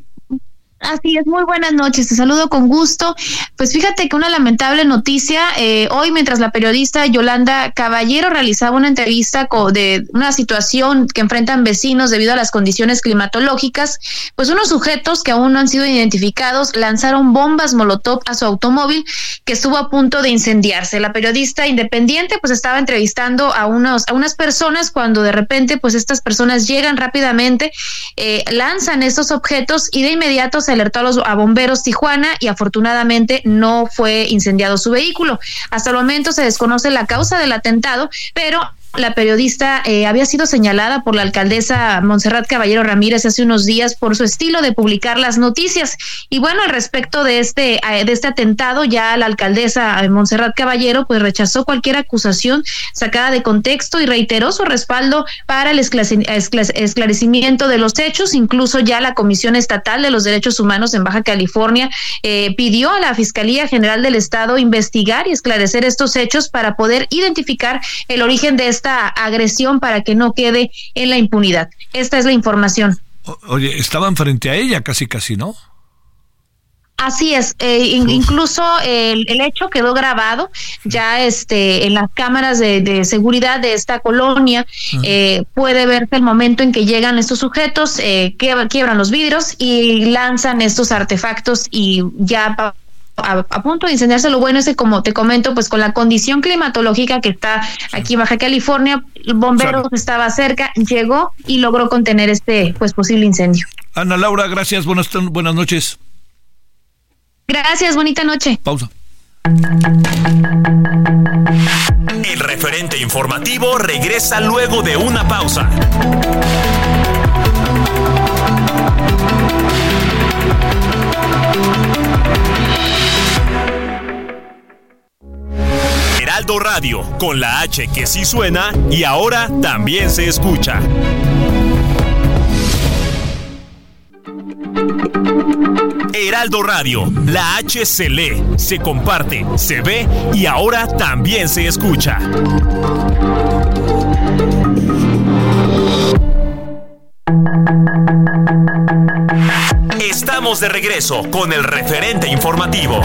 Así es, muy buenas noches, te saludo con gusto. Pues fíjate que una lamentable noticia, eh, hoy mientras la periodista Yolanda Caballero realizaba una entrevista de una situación que enfrentan vecinos debido a las condiciones climatológicas, pues unos sujetos que aún no han sido identificados lanzaron bombas molotov a su automóvil que estuvo a punto de incendiarse. La periodista independiente pues estaba entrevistando a, unos, a unas personas cuando de repente pues estas personas llegan rápidamente, eh, lanzan estos objetos y de inmediato se alertó a los a bomberos Tijuana y afortunadamente no fue incendiado su vehículo. Hasta el momento se desconoce la causa del atentado, pero la periodista eh, había sido señalada por la alcaldesa Montserrat Caballero Ramírez hace unos días por su estilo de publicar las noticias. Y bueno, al respecto de este, eh, de este atentado, ya la alcaldesa eh, Montserrat Caballero pues rechazó cualquier acusación sacada de contexto y reiteró su respaldo para el esclarecimiento de los hechos. Incluso ya la Comisión Estatal de los Derechos Humanos en Baja California pidió a la Fiscalía General del Estado investigar y esclarecer estos hechos para poder identificar el origen de este esta agresión para que no quede en la impunidad. Esta es la información. oye, estaban frente a ella casi, casi, ¿no? Así es, eh, incluso el, hecho quedó grabado ya este en las cámaras de, seguridad de esta colonia. Eh, puede verse el momento en que llegan estos sujetos, eh, quiebran los vidrios y lanzan estos artefactos y ya a, punto de incendiarse. Lo bueno es que, como te comento, pues con la condición climatológica que está aquí en Baja California, el bombero estaba cerca, llegó y logró contener este pues posible incendio. Ana Laura, gracias, buenas, buenas noches. Gracias, bonita noche. Pausa. El referente informativo regresa luego de una pausa. Radio, con la H que sí suena y ahora también se escucha. Heraldo Radio, la H se lee, se comparte, se ve y ahora también se escucha. Estamos de regreso con el referente informativo.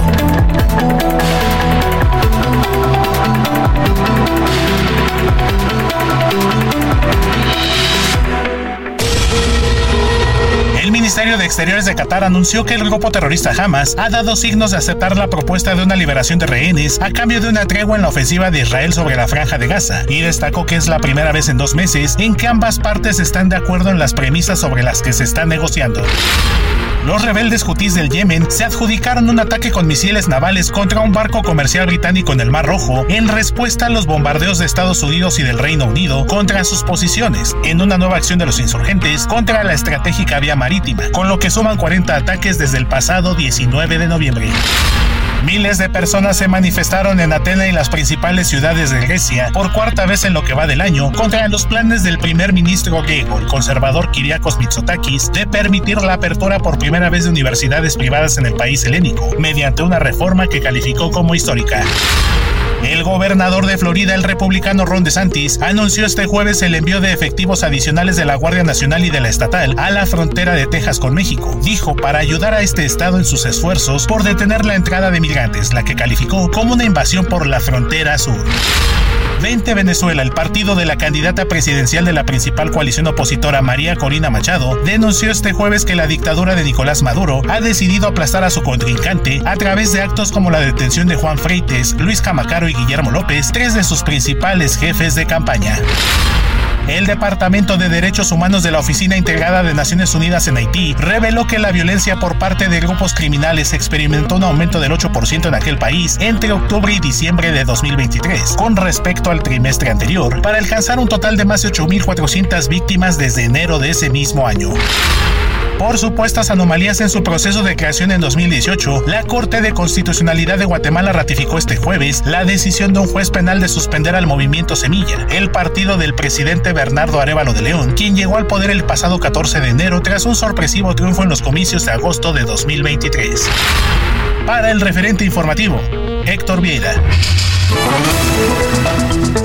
Ministerio de Exteriores de Qatar anunció que el grupo terrorista Hamas ha dado signos de aceptar la propuesta de una liberación de rehenes a cambio de una tregua en la ofensiva de Israel sobre la franja de Gaza y destacó que es la primera vez en dos meses en que ambas partes están de acuerdo en las premisas sobre las que se está negociando. Los rebeldes hutíes del Yemen se adjudicaron un ataque con misiles navales contra un barco comercial británico en el Mar Rojo en respuesta a los bombardeos de Estados Unidos y del Reino Unido contra sus posiciones en una nueva acción de los insurgentes contra la estratégica vía marítima, con lo que suman 40 ataques desde el pasado 19 de noviembre. Miles de personas se manifestaron en Atenas y las principales ciudades de Grecia por cuarta vez en lo que va del año contra los planes del primer ministro griego, el conservador Kyriakos Mitsotakis, de permitir la apertura por primera vez de universidades privadas en el país helénico, mediante una reforma que calificó como histórica. El gobernador de Florida, el republicano Ron DeSantis, anunció este jueves el envío de efectivos adicionales de la Guardia Nacional y de la Estatal a la frontera de Texas con México. Dijo para ayudar a este estado en sus esfuerzos por detener la entrada de migrantes, la que calificó como una invasión por la frontera sur. 20 Venezuela, el partido de la candidata presidencial de la principal coalición opositora María Corina Machado, denunció este jueves que la dictadura de Nicolás Maduro ha decidido aplastar a su contrincante a través de actos como la detención de Juan Freites, Luis Camacaro y Guillermo López, tres de sus principales jefes de campaña. El Departamento de Derechos Humanos de la Oficina Integrada de Naciones Unidas en Haití reveló que la violencia por parte de grupos criminales experimentó un aumento del 8% en aquel país entre octubre y diciembre de 2023, con respecto al trimestre anterior, para alcanzar un total de más de 8.400 víctimas desde enero de ese mismo año. Por supuestas anomalías en su proceso de creación en 2018, la Corte de Constitucionalidad de Guatemala ratificó este jueves la decisión de un juez penal de suspender al movimiento Semilla, el partido del presidente Bernardo Arevalo de León, quien llegó al poder el pasado 14 de enero tras un sorpresivo triunfo en los comicios de agosto de 2023. Para el referente informativo, Héctor Vieira.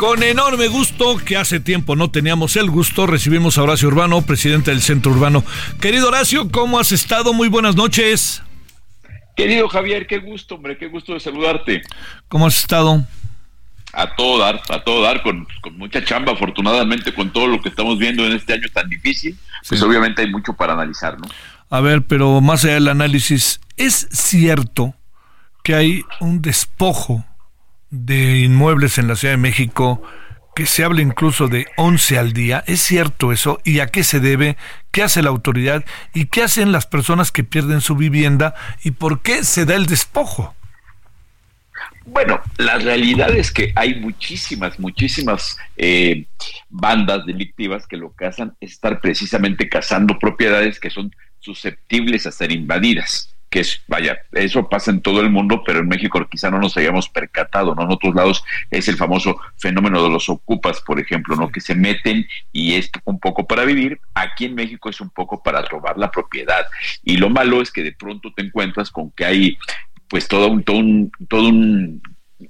Con enorme gusto, que hace tiempo no teníamos el gusto, recibimos a Horacio Urbano, presidente del Centro Urbano. Querido Horacio, ¿cómo has estado? Muy buenas noches. Querido Javier, qué gusto, hombre, qué gusto de saludarte. ¿Cómo has estado? A todo dar, a todo dar, con, mucha chamba, afortunadamente, con todo lo que estamos viendo en este año tan difícil, pues obviamente hay mucho para analizar, ¿no? A ver, pero más allá del análisis, ¿es cierto que hay un despojo de inmuebles en la Ciudad de México, que se habla incluso de 11 al día. ¿Es cierto eso? ¿Y a qué se debe? ¿Qué hace la autoridad? ¿Y qué hacen las personas que pierden su vivienda? ¿Y por qué se da el despojo? Bueno, la realidad es que hay muchísimas, muchísimas eh, bandas delictivas que lo que hacen es estar precisamente cazando propiedades que son susceptibles a ser invadidas. Que es, vaya, eso pasa en todo el mundo, pero en México quizá no nos hayamos percatado, ¿no? En otros lados es el famoso fenómeno de los ocupas, por ejemplo, ¿no? Que se meten y es un poco para vivir, aquí en México es un poco para robar la propiedad. Y lo malo es que de pronto te encuentras con que hay pues todo un, todo un, todo un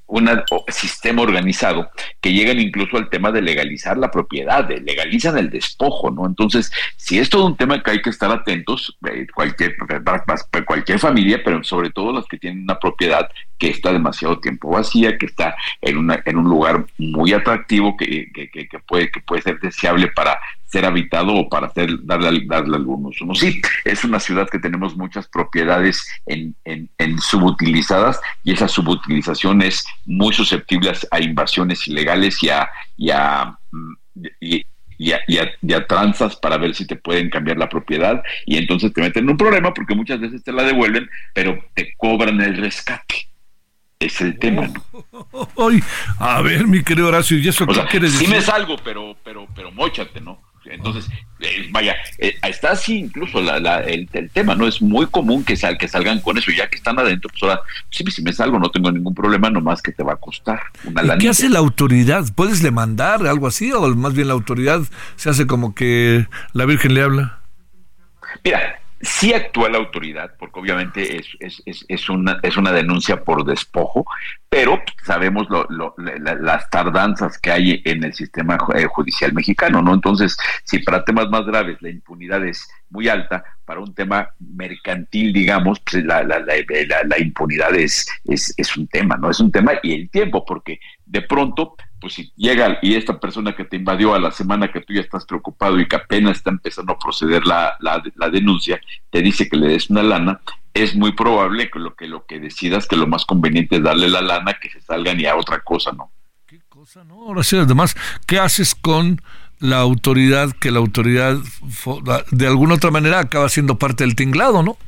un sistema organizado que llegan incluso al tema de legalizar la propiedad, de legalizan el despojo, ¿no? Entonces, si es todo un tema que hay que estar atentos, eh, cualquier, cualquier familia, pero sobre todo las que tienen una propiedad que está demasiado tiempo vacía, que está en, una, en un lugar muy atractivo, que, que, puede, que puede ser deseable para ser habitado o para hacer, darle, darle algún uso. Sí, es una ciudad que tenemos muchas propiedades en, en, subutilizadas y esa subutilización es muy susceptible a invasiones ilegales y a, y a, y, a, tranzas para ver si te pueden cambiar la propiedad y entonces te meten en un problema porque muchas veces te la devuelven, pero te cobran el rescate. Es el tema. a ver, mi querido Horacio, ¿y eso qué quieres decir? Sí me salgo, pero, pero, pero mochate, ¿no? Entonces, eh, vaya, eh, está así incluso el, tema, ¿no? Es muy común que, sal, que salgan con eso, ya que están adentro, pues ahora, sí, si me salgo, no tengo ningún problema, nomás que te va a costar una ¿Qué hace la autoridad? ¿Puedes le mandar algo así? ¿O más bien la autoridad se hace como que la Virgen le habla? Mira, Sí actúa la autoridad, porque obviamente es, es, es, una, es una denuncia por despojo, pero sabemos lo, las tardanzas que hay en el sistema eh, judicial mexicano, ¿no? Entonces, si para temas más graves la impunidad es muy alta, para un tema mercantil, digamos, pues la, la, la, la impunidad es, es, es un tema, ¿no? Es un tema y el tiempo, porque de pronto pues si llega y esta persona que te invadió a la semana que tú ya estás preocupado y que apenas está empezando a proceder la, la, denuncia, te dice que le des una lana, es muy probable que lo que lo que decidas que lo más conveniente es darle la lana que se salgan y a otra cosa, ¿no? ¿Qué cosa, no? Ahora sí, además, ¿qué haces con la autoridad que la autoridad de alguna otra manera acaba siendo parte del tinglado, ¿no?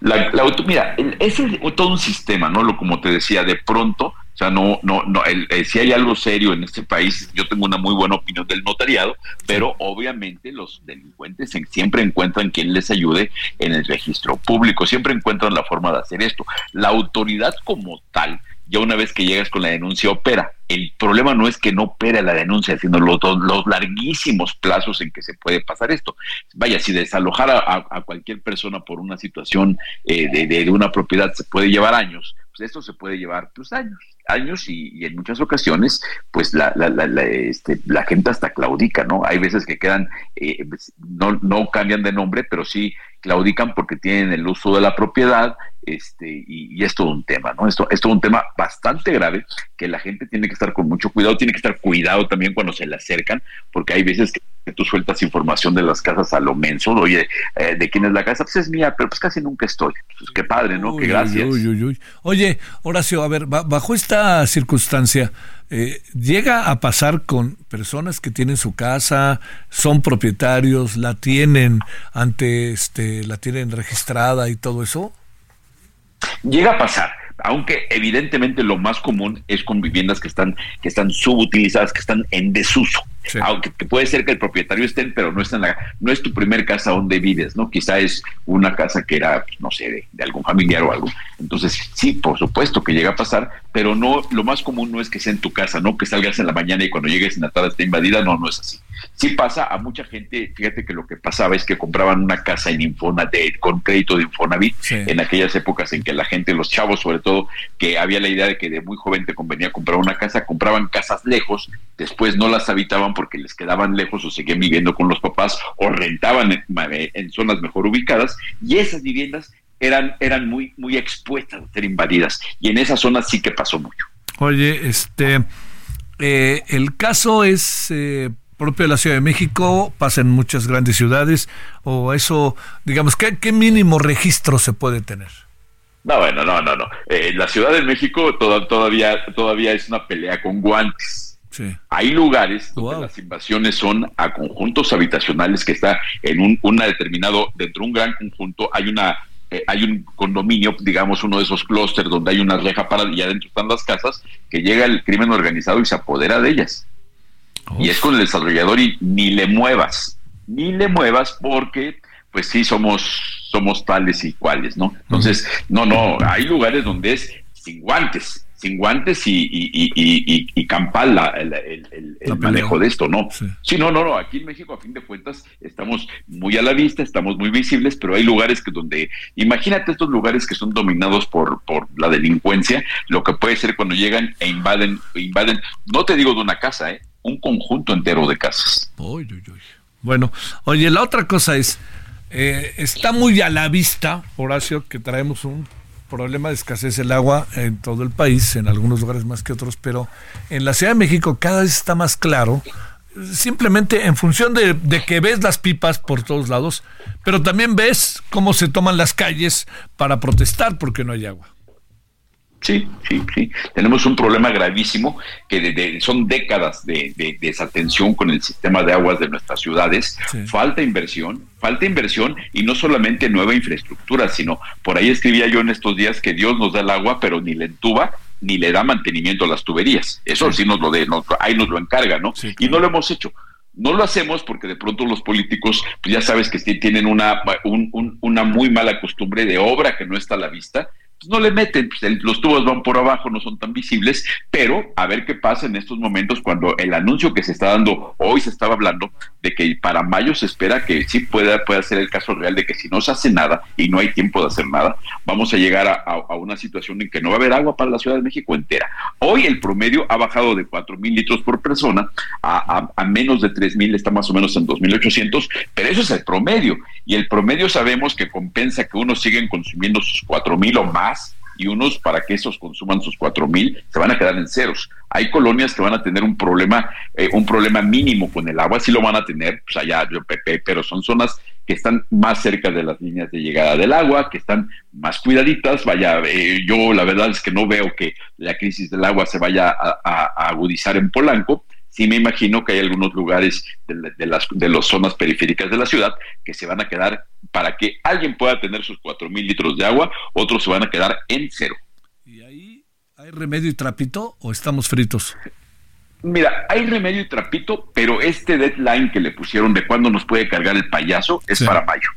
La, la, mira, ese es todo un sistema, ¿no? Lo como te decía, de pronto o sea, no, no, no, eh, si hay algo serio en este país, yo tengo una muy buena opinión del notariado, pero obviamente los delincuentes siempre encuentran quien les ayude en el registro público, siempre encuentran la forma de hacer esto. La autoridad como tal, ya una vez que llegas con la denuncia, opera. El problema no es que no opere la denuncia, sino los, los larguísimos plazos en que se puede pasar esto. Vaya, si desalojar a, cualquier persona por una situación eh, de, de, una propiedad se puede llevar años, pues esto se puede llevar pues años años y, en muchas ocasiones pues la, la, la, este, la, gente hasta claudica, ¿no? Hay veces que quedan, eh, no, no cambian de nombre, pero sí claudican porque tienen el uso de la propiedad este, y, es todo un tema, ¿no? Esto es todo un tema bastante grave que la gente tiene que estar con mucho cuidado, tiene que estar cuidado también cuando se le acercan, porque hay veces que tú sueltas información de las casas a lo menso, oye, eh, ¿de quién es la casa? Pues es mía, pero pues casi nunca estoy. Pues qué padre, ¿no? qué gracias. oye, Horacio, a ver, bajo esta circunstancia, eh, ¿llega a pasar con personas que tienen su casa, son propietarios, la tienen ante, este, la tienen registrada y todo eso? Llega a pasar, aunque evidentemente lo más común es con viviendas que están, que están subutilizadas, que están en desuso. Aunque puede ser que el propietario esté, pero no está en la, no es tu primer casa donde vives, ¿no? Quizá es una casa que era, no sé, de, algún familiar o algo. Entonces, sí, por supuesto que llega a pasar, pero no, lo más común no es que sea en tu casa, no que salgas en la mañana y cuando llegues en la tarde esté invadida, no, no es así. Sí pasa a mucha gente, fíjate que lo que pasaba es que compraban una casa en Infonavit, con crédito de Infonavit, en aquellas épocas en que la gente, los chavos sobre todo, que había la idea de que de muy joven te convenía comprar una casa, compraban casas lejos, después no las habitaban porque les quedaban lejos o seguían viviendo con los papás o rentaban en, zonas mejor ubicadas y esas viviendas eran, eran muy, muy expuestas a ser invadidas y en esas zonas sí que pasó mucho. Oye, este, eh, el caso es eh, propio de la Ciudad de México, pasa en muchas grandes ciudades, o eso, digamos, ¿qué, qué mínimo registro se puede tener? No, bueno, no, no, no. Eh, la Ciudad de México todavía, todavía es una pelea con guantes. Sí. Hay lugares donde las invasiones son a conjuntos habitacionales que está en un una determinado, dentro de un gran conjunto, hay una eh, hay un condominio, digamos uno de esos clústeres donde hay una reja para y adentro están las casas, que llega el crimen organizado y se apodera de ellas. Y es con el desarrollador y ni le muevas, ni le muevas porque pues sí somos somos tales y cuales, ¿no? Entonces, no, no, hay lugares donde es sin guantes, sin guantes y, y, y, y campal el, manejo de esto, ¿no? Sí. no, no, no, aquí en México a fin de cuentas estamos muy a la vista, estamos muy visibles, pero hay lugares que donde, imagínate estos lugares que son dominados por, por la delincuencia, lo que puede ser cuando llegan e invaden, invaden, no te digo de una casa, ¿eh? Un conjunto entero de casas. Uy, uy, uy. Bueno, oye, la otra cosa es, eh, está muy a la vista, Horacio, que traemos un problema de escasez del agua en todo el país, en algunos lugares más que otros, pero en la Ciudad de México cada vez está más claro, simplemente en función de, que ves las pipas por todos lados, pero también ves cómo se toman las calles para protestar porque no hay agua. Sí, sí, sí. Tenemos un problema gravísimo que son décadas de, desatención con el sistema de aguas de nuestras ciudades. Falta inversión, falta inversión y no solamente nueva infraestructura, sino por ahí escribía yo en estos días que Dios nos da el agua, pero ni le entuba ni le da mantenimiento a las tuberías. Eso sí, nos lo de, ahí nos lo encarga, ¿no? Y no lo hemos hecho. No lo hacemos porque de pronto los políticos, pues ya sabes que tienen una, una muy mala costumbre de obra que no está a la vista pues, no le meten, pues, los tubos van por abajo, no son tan visibles, pero a ver qué pasa en estos momentos cuando el anuncio que se está dando, hoy se estaba hablando de que para mayo se espera que sí pueda, pueda ser el caso real de que si no se hace nada y no hay tiempo de hacer nada, vamos a llegar a, una situación en que no va a haber agua para la Ciudad de México entera. Hoy el promedio ha bajado de 4 mil litros por persona a, a, menos de 3 mil, está más o menos en 2.800, pero eso es el promedio. Y el promedio sabemos que compensa que unos siguen consumiendo sus 4 mil o más y unos para que esos consuman sus cuatro mil se van a quedar en ceros. Hay colonias que van a tener un problema, eh, un problema mínimo con el agua, sí lo van a tener, pues allá, pero son zonas que están más cerca de las líneas de llegada del agua, que están más cuidaditas. Vaya, eh, yo la verdad es que no veo que la crisis del agua se vaya a agudizar en Polanco, sí me imagino que hay algunos lugares de, las de las zonas periféricas de la ciudad que se van a quedar para que alguien pueda tener sus cuatro mil litros de agua, otros se van a quedar en cero. ¿Y ahí hay remedio y trapito o estamos fritos? Mira, hay remedio y trapito, pero este deadline que le pusieron de cuándo nos puede cargar el payaso es para mayo.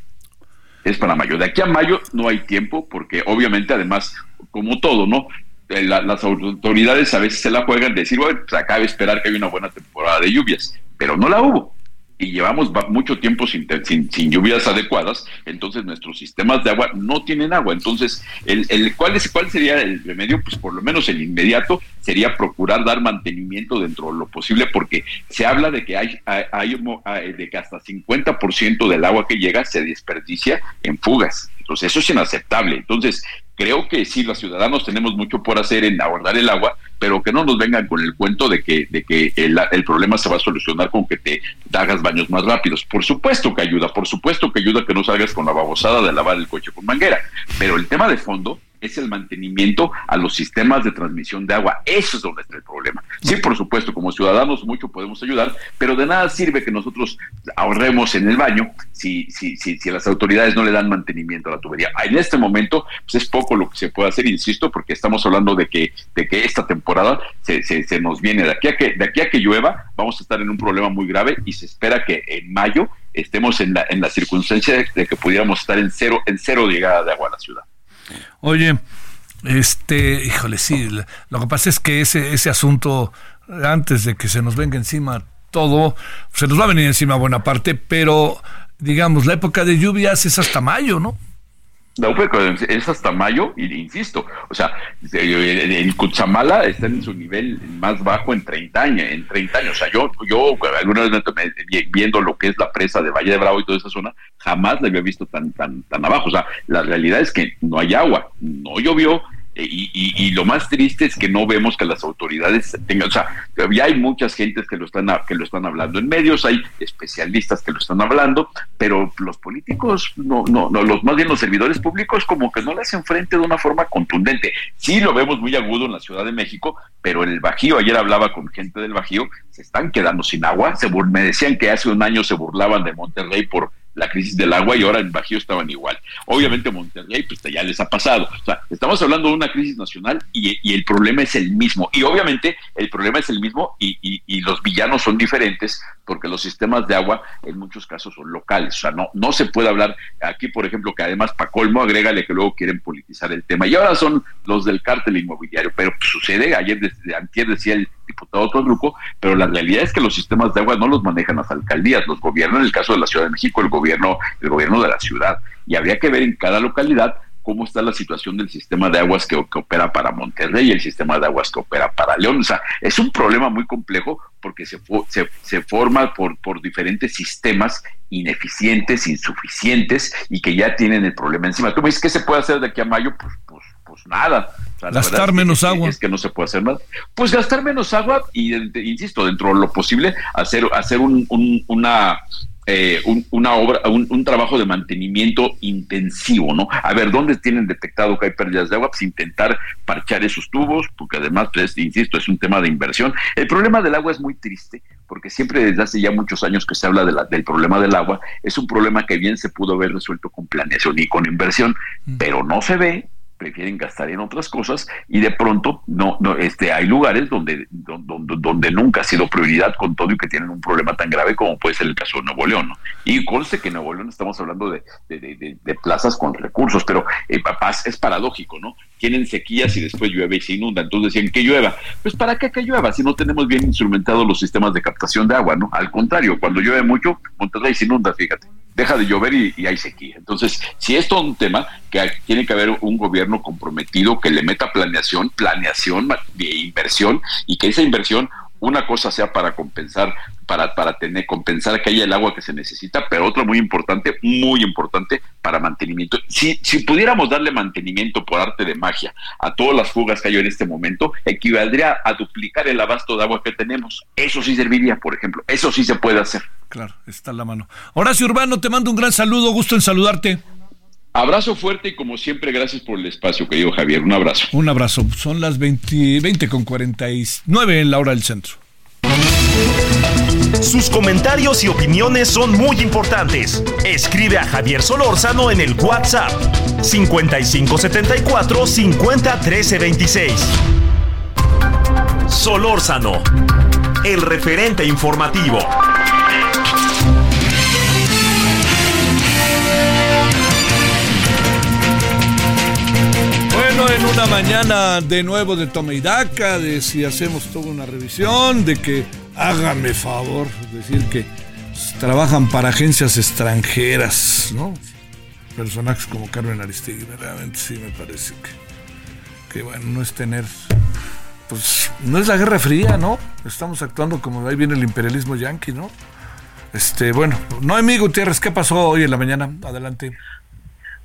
Es para mayo. De aquí a mayo no hay tiempo porque obviamente además, como todo, ¿no? Eh, las autoridades a veces se la juegan de decir, bueno, pues acaba de esperar que haya una buena temporada de lluvias, pero no la hubo. Y llevamos mucho tiempo sin, sin, lluvias adecuadas, entonces nuestros sistemas de agua no tienen agua. Entonces, el, el, ¿cuál, es, ¿cuál sería el remedio? Pues por lo menos el inmediato sería procurar dar mantenimiento dentro de lo posible, porque se habla de que hay, hay, de que hasta 50% del agua que llega se desperdicia en fugas. Entonces, eso es inaceptable. Entonces, creo que sí, los ciudadanos tenemos mucho por hacer en abordar el agua, pero que no nos vengan con el cuento de que, de que el, el, problema se va a solucionar con que te hagas baños más rápidos. Por supuesto que ayuda, por supuesto que ayuda que no salgas con la babosada de lavar el coche con manguera, pero el tema de fondo es el mantenimiento a los sistemas de transmisión de agua. Eso es donde está el problema. Sí, por supuesto, como ciudadanos mucho podemos ayudar, pero de nada sirve que nosotros ahorremos en el baño si, si, si, si las autoridades no le dan mantenimiento a la tubería. En este momento, pues es poco lo que se puede hacer, insisto, porque estamos hablando de que, de que esta temporada se, se, nos viene. De aquí, a que, de aquí a que llueva, vamos a estar en un problema muy grave y se espera que en mayo estemos en la, en la circunstancia de que pudiéramos estar en cero, en cero llegada de agua a la ciudad. Oye, este, híjole, sí, lo que pasa es que ese, ese asunto, antes de que se nos venga encima todo, se nos va a venir encima buena parte, pero digamos, la época de lluvias es hasta mayo, ¿no? La es hasta mayo, y insisto, o sea, el Cuchamala está en su nivel más bajo en 30 años, en 30 años. O sea, yo, yo alguna vez viendo lo que es la presa de Valle de Bravo y toda esa zona, jamás la había visto tan, tan, tan abajo. O sea, la realidad es que no hay agua, no llovió, y, lo más triste es que no vemos que las autoridades tengan, o sea, ya hay muchas gentes que lo están que lo están hablando en medios, hay especialistas que lo están hablando, pero los políticos no, no, no, los más bien los servidores públicos como que no le hacen frente de una forma contundente. Sí lo vemos muy agudo en la Ciudad de México, pero en el Bajío, ayer hablaba con gente del Bajío, se están quedando sin agua, se me decían que hace un año se burlaban de Monterrey por la crisis del agua y ahora en Bajío estaban igual. Obviamente Monterrey, pues ya les ha pasado. O sea, estamos hablando de una crisis nacional y, el problema es el mismo. Y obviamente el problema es el mismo y, los villanos son diferentes porque los sistemas de agua en muchos casos son locales, o sea, no, no se puede hablar aquí, por ejemplo, que además para colmo, agrégale que luego quieren politizar el tema, y ahora son los del cártel inmobiliario, pero sucede, ayer, desde, antier decía el diputado otro grupo, pero la realidad es que los sistemas de agua no los manejan las alcaldías, los gobiernos, en el caso de la Ciudad de México, el gobierno, el gobierno de la ciudad, y habría que ver en cada localidad cómo está la situación del sistema de aguas que, opera para Monterrey y el sistema de aguas que opera para León. O sea, es un problema muy complejo porque se, se, se forma por, por diferentes sistemas ineficientes, insuficientes y que ya tienen el problema encima. Tú me dices, ¿qué se puede hacer de aquí a mayo? Pues, pues, pues nada. gastar menos agua. Es que no se puede hacer nada. Pues gastar menos agua y, insisto, dentro de lo posible, hacer, hacer un, un, una eh, una obra, un, trabajo de mantenimiento intensivo, ¿no? A ver, ¿dónde tienen detectado que hay pérdidas de agua? Pues intentar parchar esos tubos, porque además, pues, insisto, es un tema de inversión. El problema del agua es muy triste, porque siempre desde hace ya muchos años que se habla de la, del problema del agua, es un problema que bien se pudo haber resuelto con planeación y con inversión, pero no se ve prefieren gastar en otras cosas y de pronto no, no este hay lugares donde, donde, donde nunca ha sido prioridad con todo y que tienen un problema tan grave como puede ser el caso de Nuevo León y conste que en Nuevo León estamos hablando de, de, plazas con recursos pero eh, papás es paradójico no tienen sequías y después llueve y se inunda entonces decían que llueva pues para qué que llueva si no tenemos bien instrumentados los sistemas de captación de agua no al contrario cuando llueve mucho Monterrey se inunda fíjate. Deja de llover y, hay sequía. Entonces, si es todo un tema que tiene que haber un gobierno comprometido que le meta planeación, planeación de inversión y que esa inversión una cosa sea para compensar, para, para tener, compensar que haya el agua que se necesita, pero otra muy importante, muy importante para mantenimiento. Si, si pudiéramos darle mantenimiento por arte de magia a todas las fugas que hay en este momento, equivaldría a duplicar el abasto de agua que tenemos. Eso sí serviría, por ejemplo. Eso sí se puede hacer. Claro, está en la mano. Horacio Urbano, te mando un gran saludo, gusto en saludarte. Abrazo fuerte y como siempre, gracias por el espacio, querido Javier. Un abrazo. Un abrazo. Son las 20, 20 con 49 en la hora del centro. Sus comentarios y opiniones son muy importantes. Escribe a Javier Solórzano en el WhatsApp 5574 50 26. Solórzano, el referente informativo. Una mañana de nuevo de toma y de si hacemos toda una revisión, de que hágame favor, decir que trabajan para agencias extranjeras, ¿no? Personajes como Carmen Aristegui, realmente sí me parece que, que bueno, no es tener, pues no es la Guerra Fría, ¿no? Estamos actuando como ahí viene el imperialismo yanqui, ¿no? Este, bueno, no amigo Gutiérrez, ¿qué pasó hoy en la mañana? Adelante.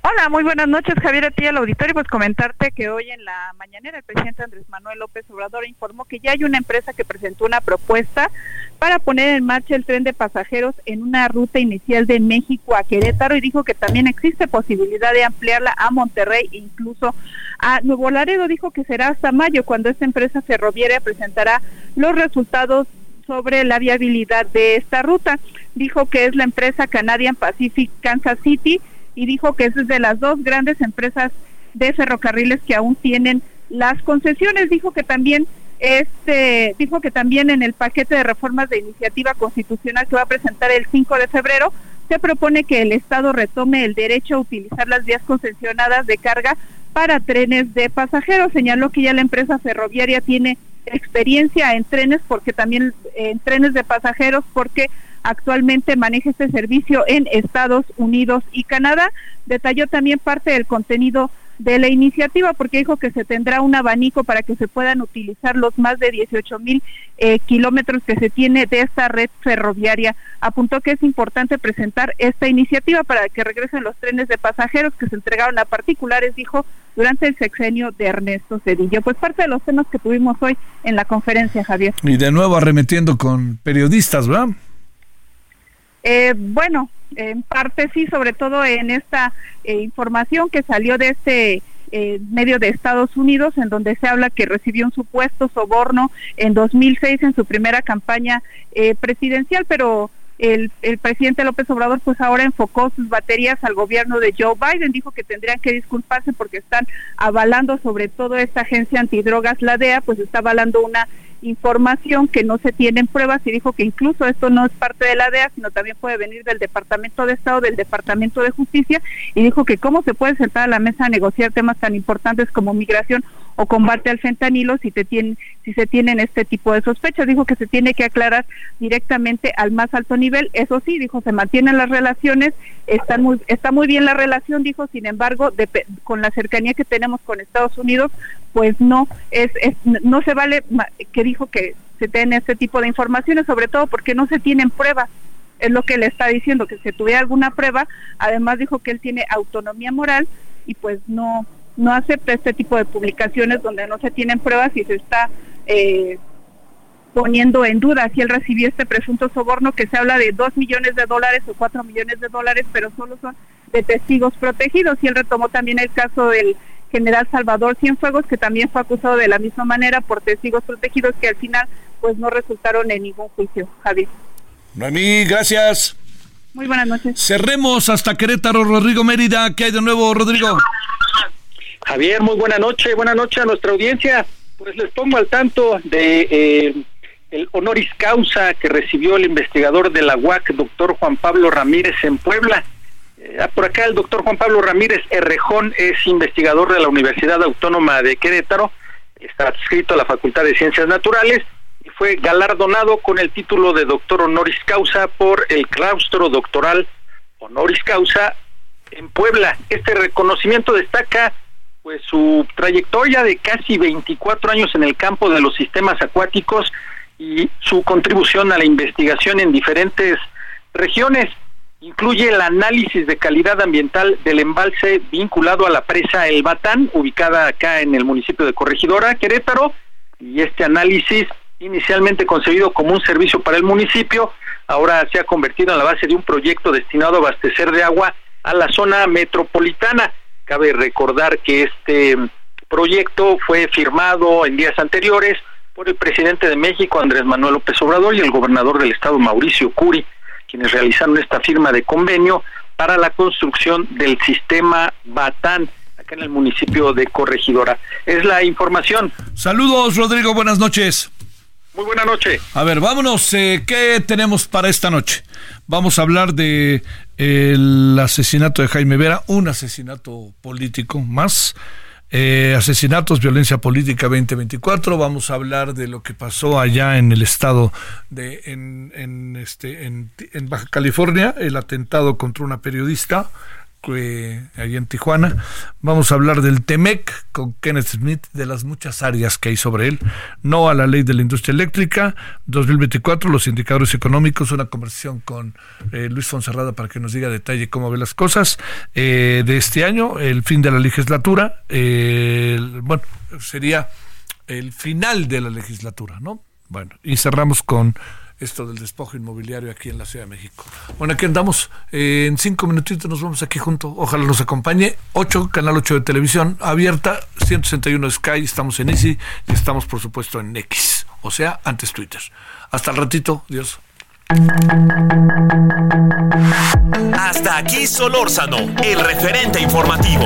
Hola, muy buenas noches, Javier, a ti al auditorio. Pues comentarte que hoy en la mañanera el presidente Andrés Manuel López Obrador informó que ya hay una empresa que presentó una propuesta para poner en marcha el tren de pasajeros en una ruta inicial de México a Querétaro y dijo que también existe posibilidad de ampliarla a Monterrey incluso a Nuevo Laredo. Dijo que será hasta mayo cuando esta empresa ferroviaria presentará los resultados sobre la viabilidad de esta ruta. Dijo que es la empresa Canadian Pacific Kansas City y dijo que es de las dos grandes empresas de ferrocarriles que aún tienen las concesiones. Dijo que también este dijo que también en el paquete de reformas de iniciativa constitucional que va a presentar el 5 de febrero se propone que el Estado retome el derecho a utilizar las vías concesionadas de carga para trenes de pasajeros. Señaló que ya la empresa ferroviaria tiene experiencia en trenes porque también en trenes de pasajeros porque actualmente maneja este servicio en Estados Unidos y Canadá. Detalló también parte del contenido de la iniciativa porque dijo que se tendrá un abanico para que se puedan utilizar los más de 18 mil eh, kilómetros que se tiene de esta red ferroviaria. Apuntó que es importante presentar esta iniciativa para que regresen los trenes de pasajeros que se entregaron a particulares, dijo, durante el sexenio de Ernesto Cedillo. Pues parte de los temas que tuvimos hoy en la conferencia, Javier. Y de nuevo arremetiendo con periodistas, ¿verdad? Eh, bueno, en parte sí, sobre todo en esta eh, información que salió de este eh, medio de Estados Unidos, en donde se habla que recibió un supuesto soborno en 2006 en su primera campaña eh, presidencial, pero el, el, presidente López Obrador pues ahora enfocó sus baterías al gobierno de Joe Biden, dijo que tendrían que disculparse porque están avalando sobre todo esta agencia antidrogas, la DEA, pues está avalando una información que no se tienen pruebas y dijo que incluso esto no es parte de la DEA, sino también puede venir del Departamento de Estado, del Departamento de Justicia, y dijo que cómo se puede sentar a la mesa a negociar temas tan importantes como migración o combate al fentanilo si te tienen, si se tienen este tipo de sospechas. Dijo que se tiene que aclarar directamente al más alto nivel. Eso sí, dijo, se mantienen las relaciones, están muy, está muy bien la relación, dijo, sin embargo, con la cercanía que tenemos con Estados Unidos, pues no es, no se vale que dijo que se tenga este tipo de informaciones, sobre todo porque no se tienen pruebas es lo que le está diciendo, que si tuviera alguna prueba, además dijo que él tiene autonomía moral y pues no, no acepta este tipo de publicaciones donde no se tienen pruebas y se está eh, poniendo en duda si él recibió este presunto soborno que se habla de dos millones de dólares o cuatro millones de dólares, pero solo son de testigos protegidos. Y él retomó también el caso del general Salvador Cienfuegos, que también fue acusado de la misma manera por testigos protegidos que al final pues no resultaron en ningún juicio. Javier. Noemí, gracias. Muy buenas noches. Cerremos hasta Querétaro, Rodrigo Mérida. ¿Qué hay de nuevo, Rodrigo? Javier, muy buena noche, buena noche a nuestra audiencia. Pues les pongo al tanto de eh, el honoris causa que recibió el investigador de la UAC, doctor Juan Pablo Ramírez en Puebla. Eh, por acá el doctor Juan Pablo Ramírez Errejón es investigador de la Universidad Autónoma de Querétaro, está adscrito a la Facultad de Ciencias Naturales y fue galardonado con el título de doctor honoris causa por el claustro doctoral honoris causa en Puebla. Este reconocimiento destaca pues su trayectoria de casi 24 años en el campo de los sistemas acuáticos y su contribución a la investigación en diferentes regiones incluye el análisis de calidad ambiental del embalse vinculado a la presa El Batán, ubicada acá en el municipio de Corregidora, Querétaro, y este análisis, inicialmente concebido como un servicio para el municipio, ahora se ha convertido en la base de un proyecto destinado a abastecer de agua a la zona metropolitana. Cabe recordar que este proyecto fue firmado en días anteriores por el presidente de México, Andrés Manuel López Obrador, y el gobernador del estado, Mauricio Curi, quienes realizaron esta firma de convenio para la construcción del sistema Batán acá en el municipio de Corregidora. Es la información. Saludos, Rodrigo, buenas noches. Muy buena noche. A ver, vámonos. Eh, ¿Qué tenemos para esta noche? Vamos a hablar de el asesinato de Jaime Vera, un asesinato político más. Eh, asesinatos, violencia política 2024. Vamos a hablar de lo que pasó allá en el estado de en, en este en, en Baja California, el atentado contra una periodista eh, ahí en Tijuana. Vamos a hablar del TEMEC con Kenneth Smith, de las muchas áreas que hay sobre él. No a la ley de la industria eléctrica. 2024, los indicadores económicos. Una conversación con eh, Luis Fonserrada para que nos diga detalle cómo ve las cosas. Eh, de este año, el fin de la legislatura. bueno, sería el final de la legislatura, ¿no? Bueno, y cerramos con esto del despojo inmobiliario aquí en la Ciudad de México. Bueno, aquí andamos. Eh, en cinco minutitos nos vamos aquí juntos. Ojalá nos acompañe. 8, Canal 8 de televisión abierta, 161 de Sky, estamos en Easy y estamos por supuesto en X, o sea, antes Twitter. Hasta el ratito, Dios. Hasta aquí Solórzano, el referente informativo.